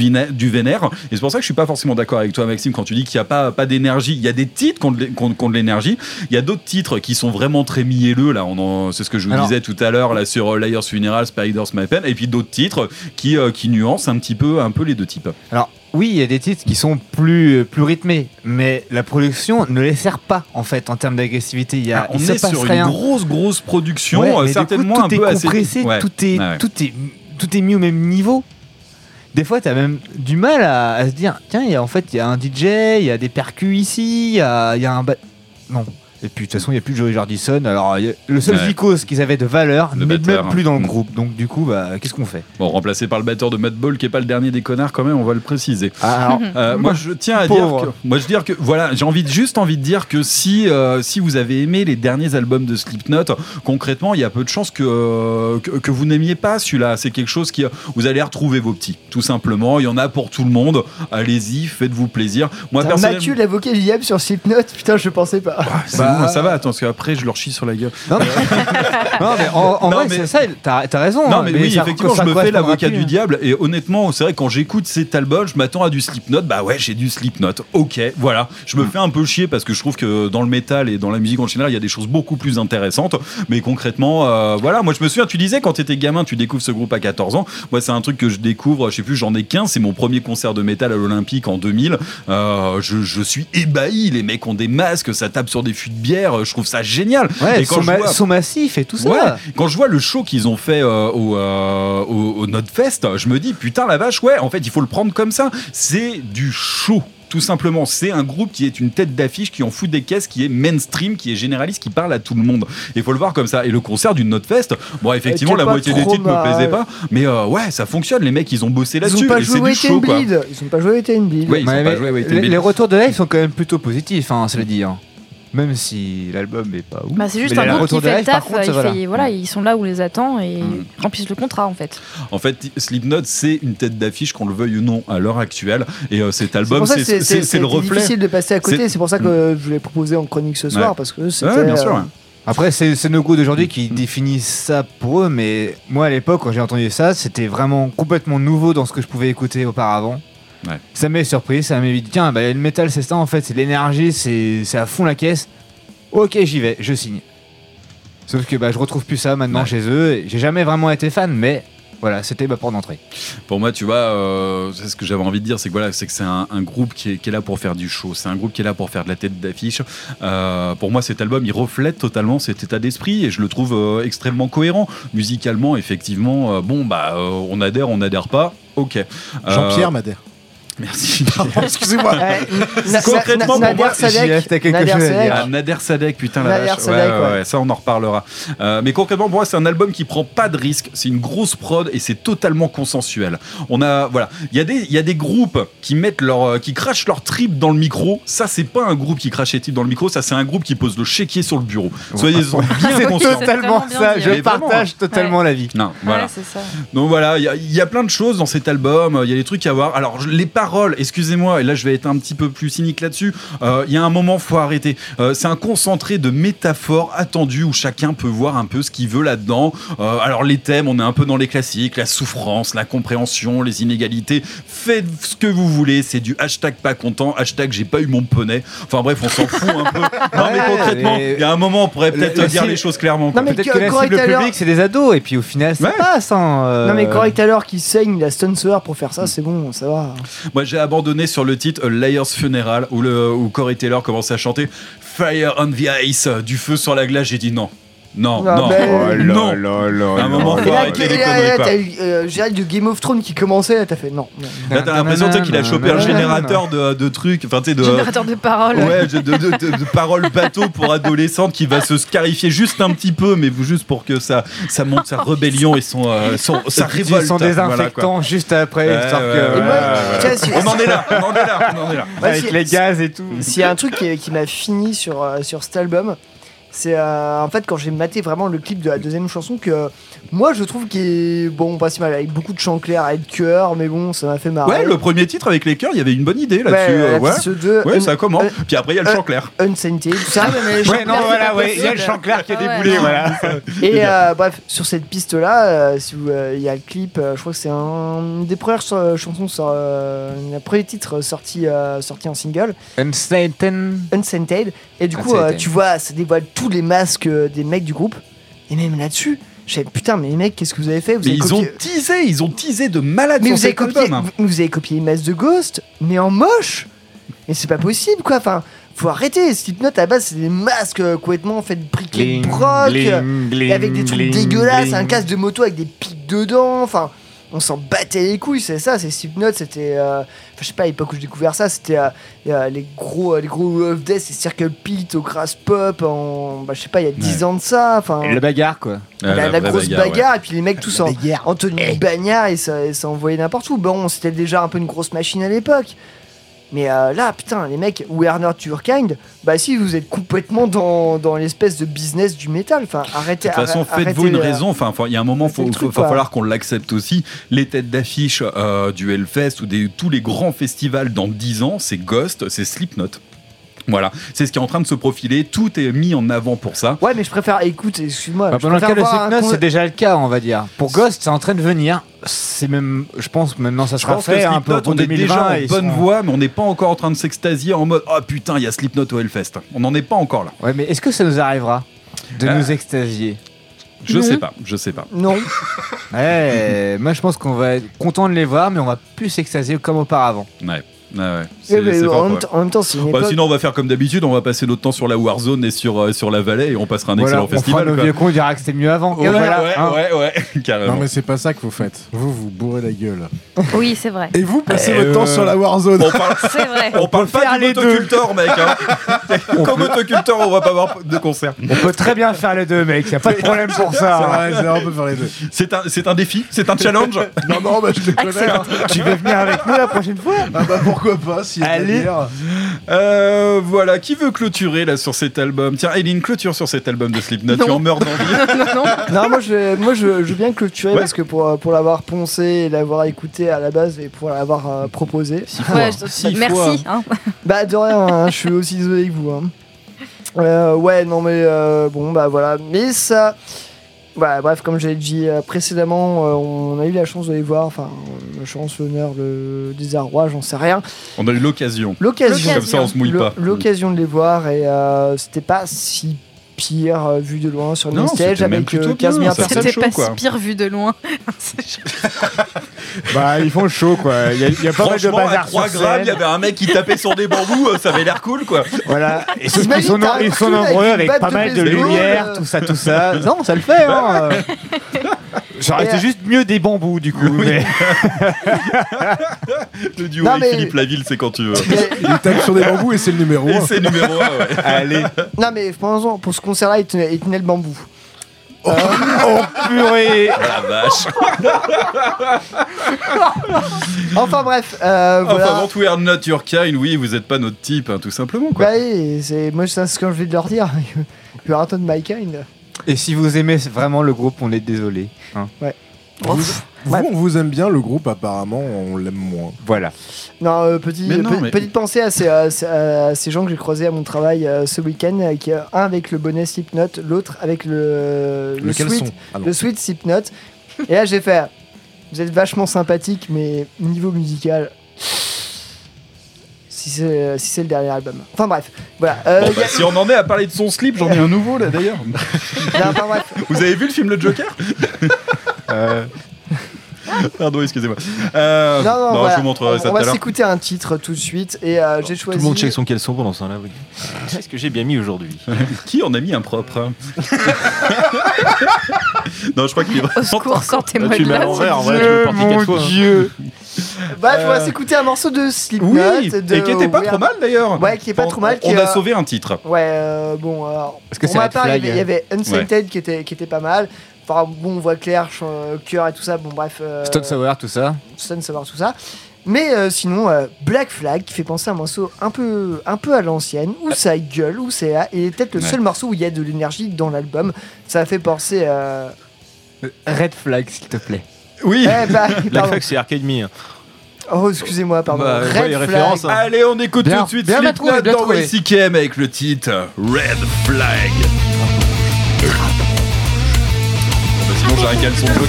vénère, et c'est pour ça que je suis pas forcément d'accord avec toi Maxime quand tu dis qu'il n'y a pas, pas d'énergie. Il y a des titres qui ont de l'énergie, il y a d'autres titres qui sont vraiment très mielleux, là, c'est ce que je vous Alors- disais tout à l'heure, là sur euh, Layers Funeral, Spider's My Pen, et puis d'autres titres qui, euh, qui nuancent un petit peu, un peu les deux types. Alors oui, il y a des titres qui sont plus, plus rythmés, mais la production ne les sert pas en fait en termes d'agressivité. Il y a, Ah, on il se est sur rien. une grosse grosse production, Ouais, euh, mais du coup, certainement tout un est peu assez compressé, Ouais. tout est, Ouais. tout est, tout est mis au même niveau. Des fois, tu as même du mal à, à se dire, tiens, il y a, en fait, il y a un DJ, il y a des percus ici, il y a, y a un... ba- Non. Et puis, de toute façon, il n'y a plus de Joey Jordison. Alors, a- le seul Ouais. vicose qu'ils avaient de valeur Le n'est même plus dans le hein. groupe. Donc, du coup, bah, qu'est-ce qu'on fait? Bon, remplacé par le batteur de Madball qui est pas le dernier des connards quand même, on va le préciser. alors, Euh, moi, je tiens à Pauvre. dire que, moi, je dire que, voilà, j'ai envie, juste envie de dire que si, euh, si vous avez aimé les derniers albums de Slipknot, concrètement, il y a peu de chances que, euh, que, que vous n'aimiez pas celui-là. C'est quelque chose qui, vous allez retrouver vos petits, tout simplement. Il y en a pour tout le monde. Allez-y, faites-vous plaisir. Moi, personnellement, Mathieu, l'avocat viable sur Slipknot, putain, je pensais pas. c'est Bah, bon, ça va. Attends, parce qu'après, je leur chie sur la gueule. Non, mais, non, mais en, en Non, vrai, mais- c'est ça, t'as as raison. Non, hein, mais, oui, effectivement, je me fais l'avocat du hein. diable. Et honnêtement, c'est vrai, quand j'écoute cet album, je m'attends à du Slipknot. Bah ouais, j'ai du Slipknot. Ok, voilà. Je me fais un peu chier parce que je trouve que dans le métal et dans la musique en général, il y a des choses beaucoup plus intéressantes. Mais concrètement, euh, voilà. Moi, je me souviens, tu disais, quand t'étais gamin, tu découvres ce groupe à 14 ans. Moi, c'est un truc que je découvre, je sais plus, j'en ai 15. C'est mon premier concert de métal à l'Olympique en 2000. Euh, je, je suis ébahi. Les mecs ont des masques, ça tape sur des fûts bière. Je trouve ça génial. Ouais, et quand son, je vois- son massif et tout ça. Ouais, quand je vois le show qu'ils ont fait euh, au, euh, au, au Notfest, je me dis putain la vache, ouais, en fait il faut le prendre comme ça. C'est du show. Tout simplement, c'est un groupe qui est une tête d'affiche, qui en fout des caisses, qui est mainstream, qui est généraliste, qui parle à tout le monde. Il faut le voir comme ça. Et le concert du Notfest, bon, effectivement, la moitié des titres me mal. plaisaient pas, mais euh, ouais, ça fonctionne. Les mecs, ils ont bossé Ils là-dessus. ont pas joué. Bleed. Ils ont pas joué Bleed. Ils ont Ouais, pas mais joué Wait and les, Bleed. les retours de live sont quand même plutôt positifs, hein, cela dit. hein. Même si l'album est pas ouf. Bah, c'est juste Mais un groupe qui fait le live, taf, contre, il voilà. fait- voilà, ils sont là où on les attend et Mm. remplissent le contrat en fait. En fait, Slipknot, c'est une tête d'affiche, qu'on le veuille ou non, à l'heure actuelle. Et euh, cet C'est album, c'est c'est- c'est le reflet. difficile de passer à côté. C'est- C'est pour ça que je voulais proposer en chronique ce soir Ouais. parce que c'était. Ouais, bien sûr. euh, ouais. Après, c'est c'est nos goûts d'aujourd'hui qui définissent ça pour eux, mais moi à l'époque, quand j'ai entendu ça, c'était vraiment complètement nouveau dans ce que je pouvais écouter auparavant. Ouais. Ça m'a surpris, ça m'a dit tiens, bah, le métal c'est ça en fait, c'est l'énergie, c'est c'est à fond la caisse. Ok, j'y vais, je signe. Sauf que bah, je retrouve plus ça maintenant Ouais. chez eux. et J'ai jamais vraiment été fan, mais Voilà, c'était ma porte d'entrée. Pour moi, tu vois, euh, c'est ce que j'avais envie de dire, c'est que voilà, c'est que c'est un, un groupe qui est, qui est là pour faire du show. C'est un groupe qui est là pour faire de la tête d'affiche. Euh, pour moi, cet album, il reflète totalement cet état d'esprit et je le trouve euh, extrêmement cohérent. Musicalement, effectivement, euh, bon, bah, euh, on adhère, on n'adhère pas. Ok. Euh, Jean-Pierre Madère. Merci. Excusez-moi. Concrètement, pour moi, Sadek, Nader chose Sadek. Ah, Nader Sadek, putain la Nader vache. Sadek, ouais, ouais, ouais. ouais, ça on en reparlera. Euh, mais concrètement, pour moi, c'est un album qui prend pas de risque. C'est une grosse prod et c'est totalement consensuel. On a, voilà, il y a des, il y a des groupes qui mettent leur, euh, qui crachent leur trip dans le micro. Ça, c'est pas un groupe qui crache les tripes dans le micro. Ça, c'est un groupe qui pose le chéquier sur le bureau. Soyez bien conscients. totalement ça, je partage hein. totalement l'avis. Non, voilà. Ça. Donc voilà, il y, a- il y a plein de choses dans cet album, il y a des trucs à voir. Alors je- les paroles, excusez-moi, et là je vais être un petit peu plus cynique là-dessus, euh, il y a un moment, faut arrêter. Euh, c'est un concentré de métaphores attendues où chacun peut voir un peu ce qu'il veut là-dedans. Euh, alors les thèmes, on est un peu dans les classiques, la souffrance, la compréhension, les inégalités. Faites ce que vous voulez, c'est du hashtag pas content, hashtag j'ai pas eu mon poney. Enfin bref, on s'en fout un peu. Non mais Ouais, concrètement, mais- il y a un moment, on pourrait peut-être dire le- les choses clairement. quoi. Peut-être que la cible publique, c'est des ados, et puis au final, ça passe. Hein, euh, Non mais Corey Taylor qui saigne la Stone pour faire ça, c'est bon, ça va. J'ai abandonné sur le titre Liar's Funeral où, le, où Corey Taylor commençait à chanter Fire on the Ice, du feu sur la glace. J'ai dit non. Non, Non, non, mais- oh, non. là, À un moment, faut là, là, là, t'as eu euh, Gérald de Game of Thrones qui commençait, là, t'as fait non. non. Là, t'as l'impression qu'il a chopé un générateur de, de trucs, enfin, tu sais, de. Générateur de paroles. Ouais, de, de, de- de paroles bateau pour adolescentes qui va se scarifier juste un petit peu, mais juste pour que ça, ça monte sa rébellion et son, euh, son, sa révolte. Son Voilà, désinfectant quoi. juste après, Ouais, histoire ouais, que. ouais, voilà. si- On en est là, on en est là, on en est là. Avec si- les gaz et tout. S'il y a un truc qui, qui m'a fini sur, euh, sur cet album, c'est euh, en fait quand j'ai maté vraiment le clip de la deuxième chanson que moi je trouve qu'il est bon, pas si mal, avec beaucoup de chants clairs et de cœur, mais bon, ça m'a fait marrer. Ouais, le premier titre avec les cœurs, il y avait une bonne idée là-dessus. Ouais, euh, ouais, Ouais, un- ça commence. un- Puis après, il y a le un- chant clair. Unsainted, tout ça. mais les chants Ouais, non, voilà, ouais, il y a le chant clair qui a Ouais, déboulé, voilà. Et euh, bref, sur cette piste-là, euh, euh, il y a le clip, euh, je crois que c'est un des premières ch- chansons, sur, euh, le premier titre sorti, euh, sorti en single, Unsainted. Unsainted. Et du coup, euh, tu vois, ça dévoile tous les masques euh, des mecs du groupe. Et même là-dessus, je putain, mais les mecs, qu'est-ce que vous avez fait? Vous Mais avez ils copié- ont teasé, ils ont teasé de malade mais sur vous avez, copié, album. hein. vous, avez copié les masques de Ghost, mais en moche. Et c'est pas possible, quoi. Enfin, faut arrêter. Slipknot, à la base, c'est des masques euh, complètement faits de briquets de broc, euh, et avec des trucs gling, dégueulasses, un casque de moto avec des pics dedans. Enfin, on s'en battait les couilles, c'est ça. C'est Slipknot, c'était. euh, je sais pas, à l'époque où j'ai découvert ça, c'était euh, les gros, euh, les gros of Death et Circle Pit au Grass Pop en. Bah, je sais pas, il y a 10 Ouais. ans de ça. Enfin. Le bagarre, quoi. La, la grosse bagarre, bagarre, ouais. et puis les mecs tous en, en tenue de bagnard et ça, et ça envoyait n'importe où. Bon, c'était déjà un peu une grosse machine à l'époque. Mais euh, là, putain, les mecs, Werner Turkind, bah si, vous êtes complètement dans, dans l'espèce de business du métal. Enfin, arrêtez. De toute façon, faites-vous une les- raison. Enfin, il y a un moment, truc, va falloir qu'on l'accepte aussi. Les têtes d'affiche euh, du Hellfest ou des, tous les grands festivals dans 10 ans, c'est Ghost, c'est Slipknot. Voilà, c'est ce qui est en train de se profiler. Tout est mis en avant pour ça. Ouais, mais je préfère. Écoute, excuse-moi. Bah, pendant le cas de con- c'est déjà le cas, on va dire. Pour Ghost, c'est en train de venir. C'est même, je pense, maintenant ça Je sera fait un peu Slipknot, pour on est 2020. déjà en bonne seront- voie, mais on n'est pas encore en train de s'extasier en mode Oh putain, il y a Slipknot au Hellfest. On n'en est pas encore là. Ouais, mais est-ce que ça nous arrivera de Euh, nous extasier? Je Non. sais pas, je sais pas. Non. Ouais, moi je pense qu'on va être content de les voir, mais on va plus s'extasier comme auparavant. Ouais. Ouais, ouais. C'est- c'est fort, en, même ouais. temps- en même temps, c'est une Bah, sinon, on va faire comme d'habitude, on va passer notre temps sur la Warzone et sur, euh, sur la vallée et on passera un Voilà, excellent on fera festival. nos quoi. vieux cons, on dira que c'était mieux avant. Ouais, Et voilà, ouais, hein. ouais, ouais, carrément. Non, mais c'est pas ça que vous faites. Vous, vous bourrez la gueule. Oui, c'est vrai. Et vous passez Eh, votre temps euh, sur la Warzone. On parle, C'est vrai. on parle pas du motoculteur, mec. Hein. Comme motoculteur, on va pas avoir de concert. On peut très bien faire les deux, mec. Y a pas de problème pour ça. C'est vrai, c'est vrai, on peut faire les deux. C'est un, c'est un défi, c'est un challenge? Non, non, bah, je les connais. Tu veux venir avec nous la prochaine fois? Ah bah pourquoi pas, si Allez. Euh, voilà, qui veut clôturer là sur cet album? Tiens, Eileen, clôture sur cet album de Slipknot. Tu en meurs d'envie. non, moi je, moi je, je veux bien clôturer Ouais. parce que pour, pour l'avoir poncé et l'avoir écouté à la base et pour l'avoir euh, proposé. Ouais, je- merci. hein. Bah de rien, hein, je suis aussi désolé que vous. hein. Euh, ouais, non mais euh, bon bah voilà, mais ça. Voilà, bref, comme j'avais dit euh, précédemment, euh, on a eu la chance de les voir, enfin, la chance, l'honneur, le désarroi, j'en sais rien. On a eu l'occasion. L'occasion. Comme ça, on se mouille pas. L'occasion de les voir et euh, c'était pas si pire euh, vu de loin sur c'était même avec plutôt euh, 15 bien, 000 ça personnes. C'était pas si pire vu de loin. Bah, ils font le show, quoi. Il y a, y a pas mal de à bazar 3 sur grammes, il y avait un mec qui tapait sur des bambous, euh, ça avait l'air cool, quoi. Voilà. Et ceux qui T'imagines, sont, nombreux avec pas mal de lumière, euh. tout ça, tout ça. Non, ça le fait, hein. Ça aurait été euh, juste mieux des bambous, du coup. mais- Le duo Non, avec mais- Philippe Laville, c'est quand tu veux. Il tape sur des bambous et c'est le numéro Et 1. c'est numéro 1, ouais. Allez. Non mais pensons, pour ce concert-là, il tenait, il tenait le bambou. Oh purée La vache. Enfin bref, euh, voilà. Enfin, avant tout, we are not your kind, oui, vous êtes pas notre type, hein, tout simplement, quoi. Bah oui, c'est moi c'est ce que je vais de leur dire. You are not my kind. Et si vous aimez vraiment le groupe, on est désolé. hein. Ouais. Vous, vous, on vous aime bien, le groupe, apparemment, on l'aime moins. Voilà. Non, euh, petit, Mais non, pe- mais- petite pensée à ces, à ces- à ces gens que j'ai croisés à mon travail euh, ce week-end, euh, qui, euh, un avec le bonnet Slipknot, l'autre avec le, le, sweat. Ah non. le sweat Slipknot. Et là j'ai fait, vous êtes vachement sympathique, mais niveau musical, si c'est si c'est le dernier album. Enfin bref, voilà. Euh, Bon, bah, a- si on en est à parler de son slip, j'en ai un nouveau, là, d'ailleurs. non, enfin, bref. Vous avez vu le film Le Joker? Euh, Pardon, excusez-moi. Euh, Non, non, bon, voilà. Je vous montrerai on, ça on tout à va s'écouter un titre tout de suite et euh, j'ai Tout choisi. le monde check son caleçon pendant ce temps-là, oui. Qu'est-ce que j'ai bien mis aujourd'hui? Qui en a mis un propre? Non, je crois qu'il est Au vraiment secours, sortez-moi Tu de mets à l'envers, en vrai, tu porter quatre fois. hein. Bref, on va Euh, s'écouter un morceau de Slipknot. Oui, de et qui était pas trop mal d'ailleurs. Ouais, qui est pas On- trop mal. On qui, a sauvé un titre. Ouais, euh, bon, alors. Parce que pour c'est ma part, il y Flag. avait, il y avait Unsainted qui, était, qui était pas mal. Enfin, bon, on voit clair, ch- euh, cœur et tout ça. Bon, bref. Euh, Stone Sour, tout ça. Stone Sour, tout ça. Mais euh, sinon, euh, Black Flag qui fait penser à un morceau un peu, un peu à l'ancienne, où ça gueule, où c'est là, et peut-être le Ouais. seul morceau où il y a de l'énergie dans l'album. Ça a fait penser. Euh... Red Flag, s'il te plaît. Oui. Eh bah, La fac, c'est Arcade Me. hein. Oh, excusez-moi, pardon. Bah, Red ouais, les Flag. références, hein. Allez, on écoute Bien, tout de suite bien Slipknot trouvé, bien dans trouvé. YCKM avec le titre Red Flag. Bah, sinon, j'ai un caleçon c'est tout.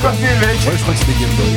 quoi. Ouais, je crois que c'était Game Boy.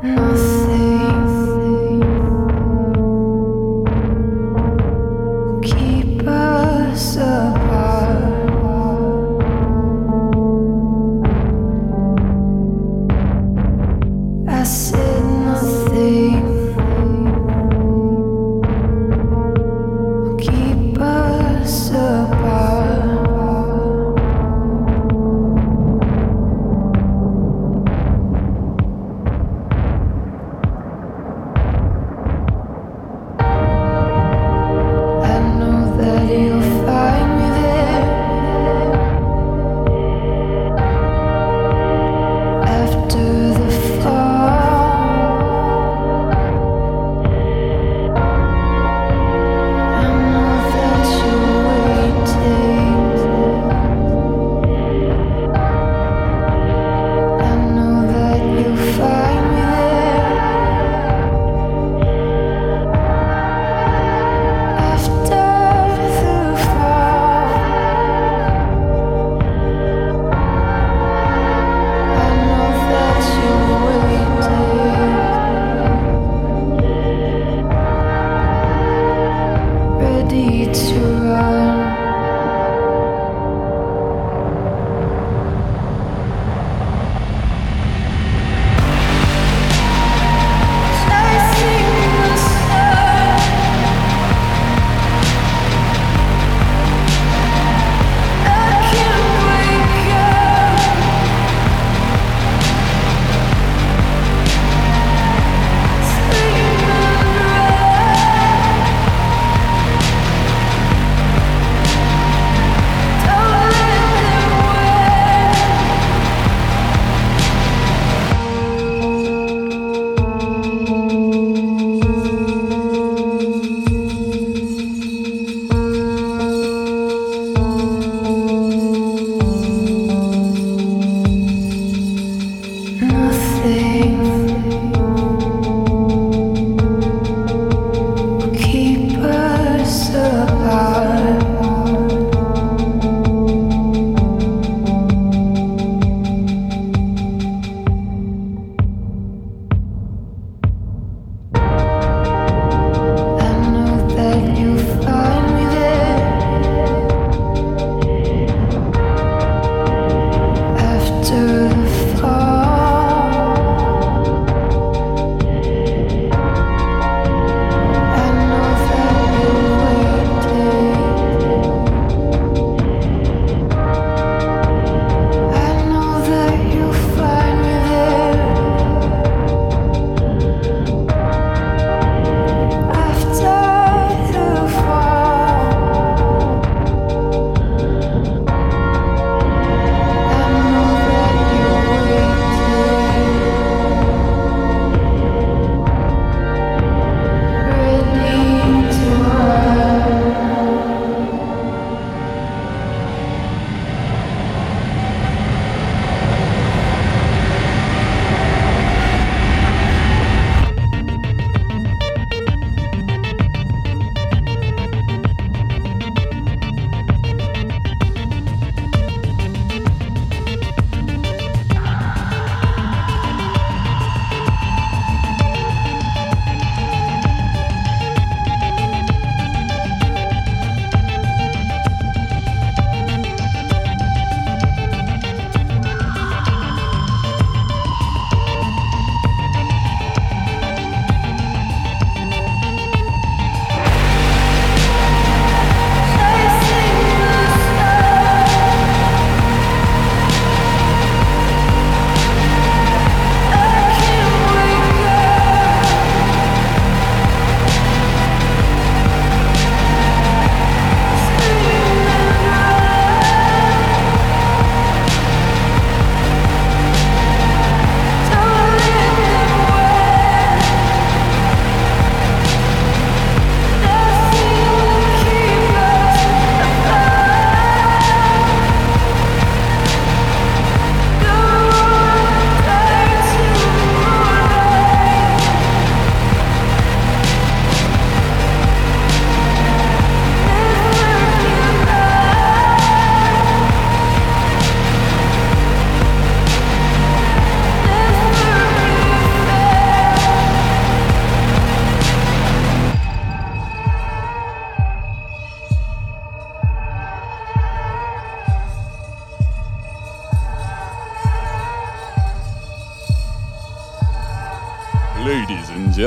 Mm.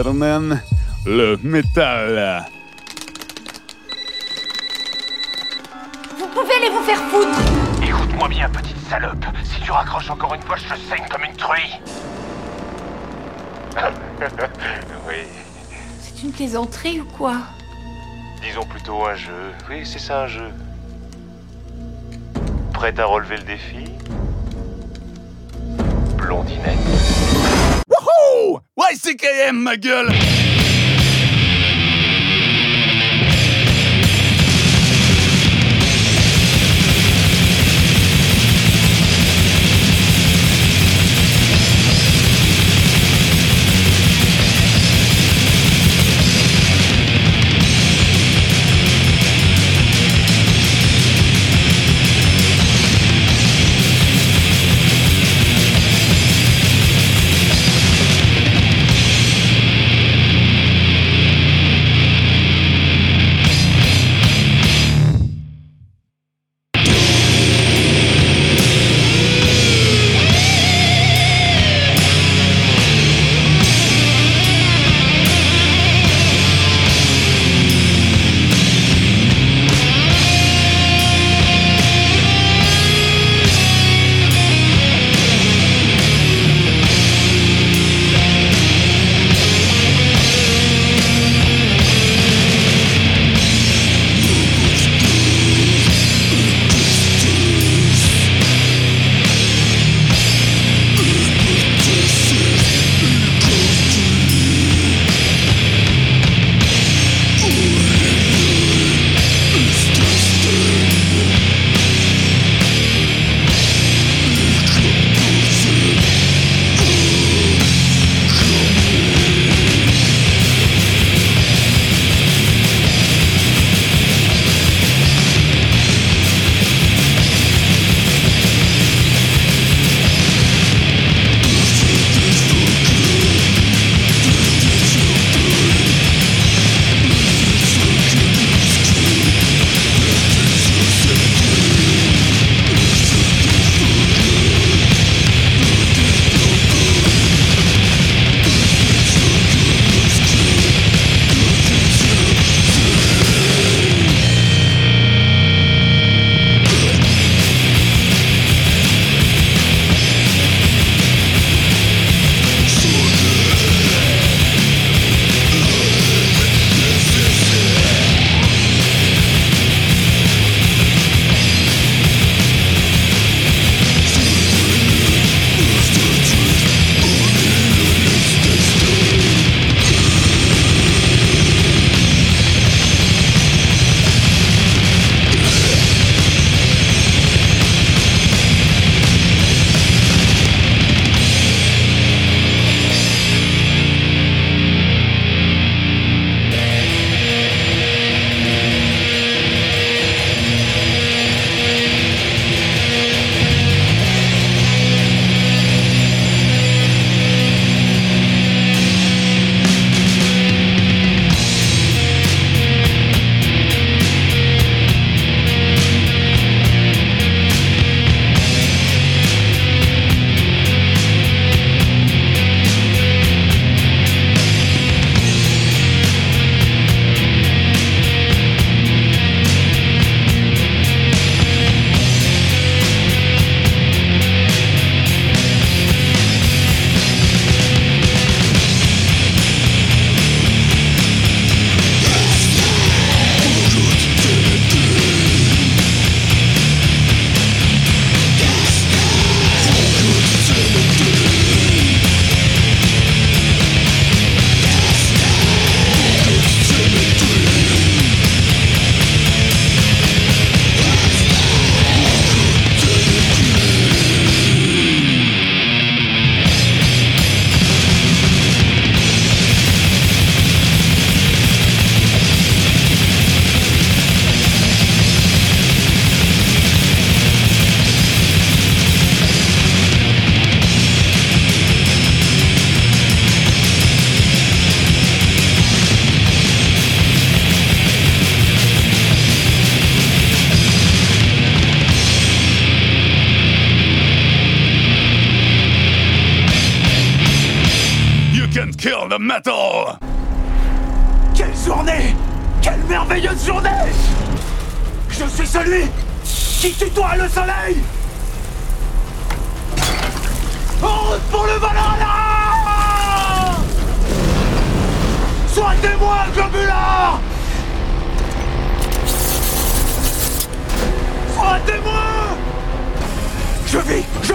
Le métal. Vous pouvez aller vous faire foutre Écoute-moi bien, petite salope. Si tu raccroches encore une fois, je te saigne comme une truie. oui. C'est une plaisanterie ou quoi? Disons plutôt un jeu. Oui, c'est ça un jeu. Prête à relever le défi? Ma gueule!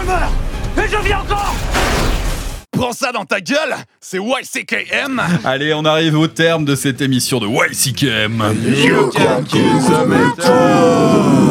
Meurs, et je vis encore Prends ça dans ta gueule, c'est YCKM! Allez, on arrive au terme de cette émission de YCKM. You can kill the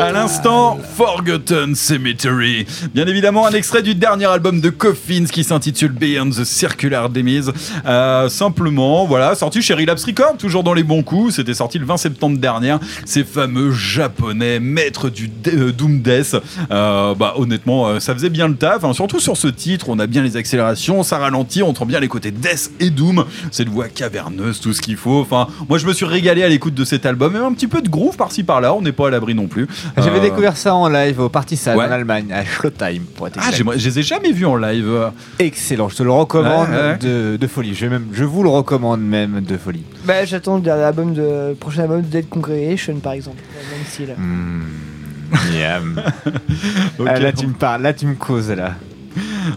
À l'instant, Forgotten Cemetery. Bien évidemment, un extrait du dernier album de Coffins qui s'intitule Beyond the Circular Demise. Euh, simplement, voilà, sorti chez Relapse Records, toujours dans les bons coups. C'était sorti le 20 septembre dernier. Ces fameux japonais, maîtres du euh, Doom Death. Euh, bah, honnêtement, euh, ça faisait bien le taf. hein. Surtout sur ce titre, on a bien les accélérations, ça ralentit, on entend bien les côtés Death et Doom. Cette voix caverneuse, tout ce qu'il faut. Enfin, moi, je me suis régalé à l'écoute de cet album. Même un petit peu de groove par-ci par-là. On n'est pas à l'abri non plus. J'avais Euh, découvert ça en live au Partisan Ouais. en Allemagne, à Schlotheim pour être Ah, exact. je les ai jamais vus en live. Excellent, je te le recommande Ouais, ouais. De, de folie. Je, vais même, je vous le recommande même de folie. Bah, j'attends le dernier album de, le prochain album de Dead Congregation par exemple. même style. Miam. Ok. Ah, là, tu me parles, là, tu me causes là.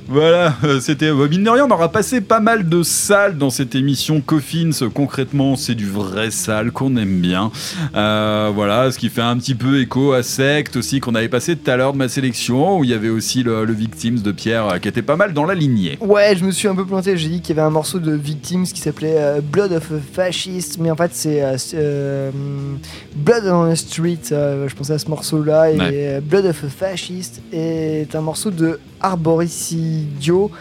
Voilà, euh, c'était. mine de rien, on aura passé pas mal de salles dans cette émission Coffins. Concrètement, c'est du vrai sale qu'on aime bien. Euh, voilà, ce qui fait un petit peu écho à Sect aussi, qu'on avait passé tout à l'heure de ma sélection, où il y avait aussi le, le Victims de Pierre, euh, qui était pas mal dans la lignée. Ouais, je me suis un peu planté. J'ai dit qu'il y avait un morceau de Victims qui s'appelait euh, Blood of a Fascist, mais en fait c'est euh, Blood on the Street. je pensais à ce morceau-là et Ouais. Blood of a Fascist est un morceau de Arboricidio,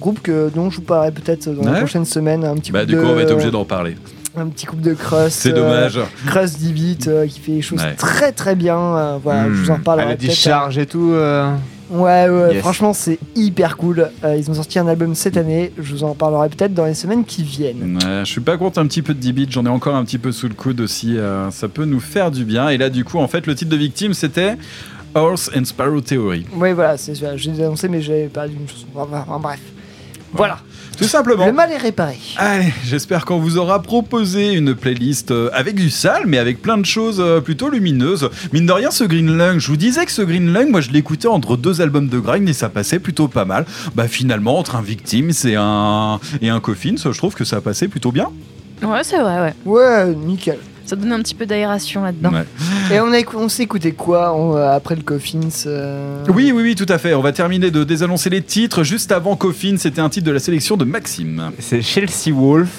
groupe que dont je vous parlerai peut-être dans Ouais. les prochaines semaines. Un petit Bah, du coup, de- on va être obligé d'en parler. un petit couple de crust. C'est dommage. crust 10 bits euh, qui fait les choses Ouais. très très bien. euh, voilà, je vous en Hmm. parlerai. À la peut-être, discharge et tout. euh, Ouais, ouais, Yes. franchement, c'est hyper cool. Euh, ils ont sorti un album cette année. Je vous en parlerai peut-être dans les semaines qui viennent. Ouais, je suis pas contre un petit peu de 10 bits, j'en ai encore un petit peu sous le coude aussi. euh, ça peut nous faire du bien. Et là, du coup, en fait, le titre de Victime, c'était Horse and Sparrow Theory. Ouais, voilà, c'est ça. J'ai annoncé, mais j'avais pas d'une chanson. Enfin, enfin, bref. Voilà. Tout simplement. Le mal est réparé. Allez, j'espère qu'on vous aura proposé une playlist euh, avec du sale, mais avec plein de choses euh, plutôt lumineuses. Mine de rien, ce Green Lung, je vous disais que ce Green Lung, moi je l'écoutais entre deux albums de grind et ça passait plutôt pas mal. Bah finalement, entre un Victims et un, et un Coffins, je trouve que ça passait plutôt bien. Ouais, c'est vrai, ouais. Ouais, nickel. Ça donne un petit peu d'aération là-dedans. Ouais. Et on, a, écou- on s'est écouté quoi on, euh, après le Coffins euh, Oui, oui, oui, tout à fait. On va terminer de désannoncer les titres. Juste avant Coffin, c'était un titre de la sélection de Maxime. C'est Chelsea Wolf.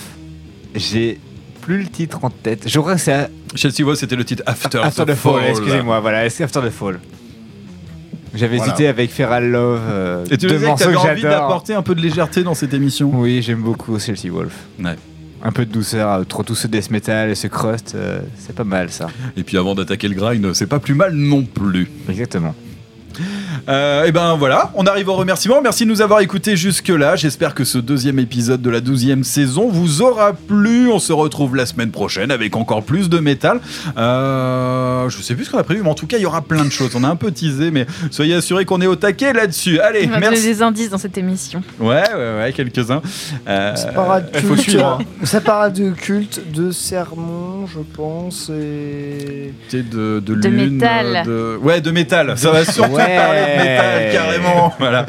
J'ai plus le titre en tête. Je crois que c'est à- Chelsea Wolf, c'était le titre After, After the Fall. Excusez-moi, voilà, c'est After the Fall. J'avais Voilà. hésité avec Feral Love. euh, Et tu deux disais que que envie d'apporter un peu de légèreté dans cette émission. Oui, j'aime beaucoup Chelsea Wolf. Ouais. Un peu de douceur, euh, trop tout ce death metal et ce crust, euh, c'est pas mal ça. Et puis avant d'attaquer le grind, c'est pas plus mal non plus. Exactement. Et ben voilà, on arrive au remerciement. Merci de nous avoir écoutés jusque-là. J'espère que ce deuxième épisode de la douzième saison vous aura plu. On se retrouve la semaine prochaine avec encore plus de métal. Euh, je sais plus ce qu'on a prévu, mais en tout cas, il y aura plein de choses. On a un peu teasé, mais soyez assurés qu'on est au taquet là-dessus. Allez, On va merci. des indices dans cette émission. Ouais, ouais, ouais, quelques-uns. Euh, faut culte, suivre. hein. Ça parle de culte, de sermon, je pense. Et... De, de, De lune, métal. de- Ouais, de métal. Ça va surtout Ouais. Parler de métal, carrément. Voilà.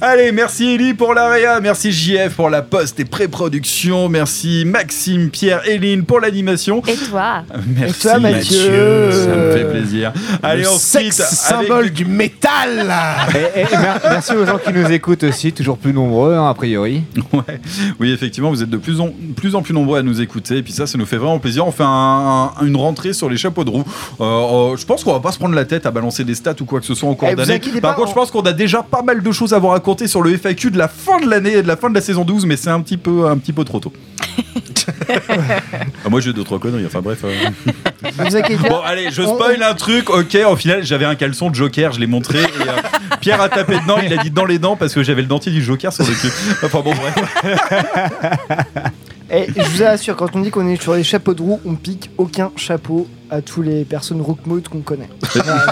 Allez, merci Ellie pour l'AREA. Merci JF pour la poste et pré-production. Merci Maxime, Pierre, Eline pour l'animation. Et toi Merci Et toi, Mathieu. Ça me fait plaisir. Allez, sexe avec symbole le- du métal Et, et mer- merci aux gens qui nous écoutent aussi, toujours plus nombreux hein, a priori. Ouais. Oui, effectivement, vous êtes de plus en, plus en plus nombreux à nous écouter. Et puis ça, ça nous fait vraiment plaisir. On fait un- un- une rentrée sur les chapeaux de roue. Euh, euh, je pense qu'on va pas se prendre la tête à balancer des stats ou quoi que ce soit en cours Eh, vous d'année. Par contre, on- je pense qu'on a déjà pas mal de choses à vous raconter sur le FAQ de la fin de l'année et de la fin de la saison 12, mais c'est un petit peu, un petit peu trop tôt. Ah, moi, j'ai d'autres conneries. Enfin, bref. euh. Bon, allez, je On- spoil un truc. Ok, au final, j'avais un caleçon de Joker, je l'ai montré. Et, euh, Pierre a tapé dedans, il a dit dans les dents parce que j'avais le dentier du Joker sur le cul. Enfin, bon, bref. Et je vous assure, quand on dit qu'on est sur les chapeaux de roue, on pique aucun chapeau. À tous les personnes Rookmout qu'on connaît. Voilà,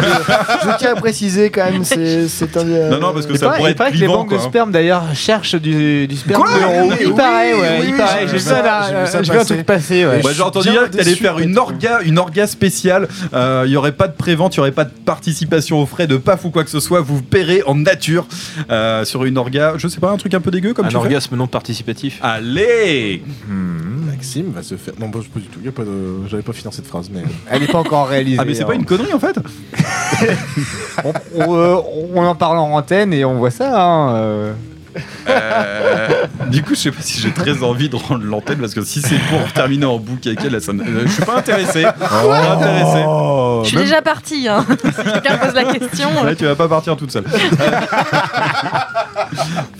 je, je tiens à préciser quand même, c'est c'est un. euh, Non, non, parce que Il ça pourrait il être paraît que les banques de quoi, hein. sperme d'ailleurs cherchent du, du sperme Quoi de. Oui, Il oui, paraît, ouais, oui, il oui, paraît. j'ai vu ça, ça là, j'ai vu euh, ça j'ai vu un passer. truc passer. ouais. Bah, j'ai entendu dire que t'allais faire une orga, une orga spéciale. Euh, Il y aurait pas de prévente, il y aurait pas de participation aux frais de paf ou quoi que ce soit. Vous paierez en nature euh, sur une orga. Je sais pas, un truc un peu dégueu comme Un tu fais orgasme non participatif. Allez Maxime va se faire. Non, bah, pas du tout. de... J'avais pas fini cette phrase, mais. Elle n'est pas encore réalisée. Ah mais c'est pas hein. une connerie en fait on, on, euh, on en parle en antenne et on voit ça. hein, euh. Euh, Du coup je sais pas si j'ai très envie de rendre l'antenne parce que si c'est pour terminer en boucle avec elle, là, ça me- euh, je suis pas intéressé. Je suis pas intéressé. Je suis Même- déjà partie, hein. si quelqu'un pose la question. Ouais, tu vas pas partir toute seule.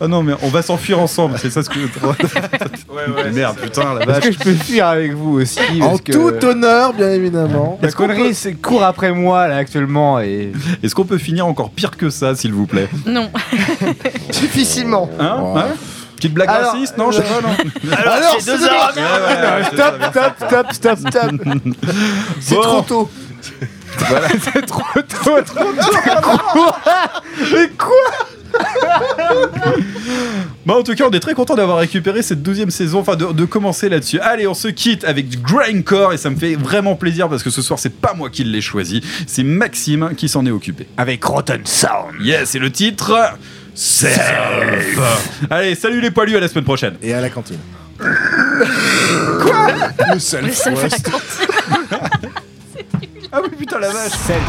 ah non, mais on va s'enfuir ensemble, c'est ça ce que. ouais, ouais, Merde, putain, la Est-ce vache. que je peux fuir avec vous aussi En parce que- tout honneur, bien évidemment. La connerie c'est court après moi là actuellement et Est-ce qu'on peut finir encore pire que ça, s'il vous plaît? Non. Difficilement. Hein Hein Petite blague Alors, raciste Non, je sais pas, non. Alors, c'est deux Arabes. Ouais, ouais, c'est ça, stop stop stop stop stop. C'est Bon. trop tôt. Voilà, c'est trop tôt, trop tôt. Mais quoi Bon, en tout cas, on est très content d'avoir récupéré cette douzième saison, enfin de, de commencer là-dessus. Allez, on se quitte avec du grindcore et ça me fait vraiment plaisir parce que ce soir, c'est pas moi qui l'ai choisi, c'est Maxime qui s'en est occupé. Avec Rotten Sound. Yes, et le titre Self. Allez, salut les poilus, à la semaine prochaine. Et à la cantine. Quoi Le self. Le self à la roast. cantine. Ah oui, putain, la vache. Self.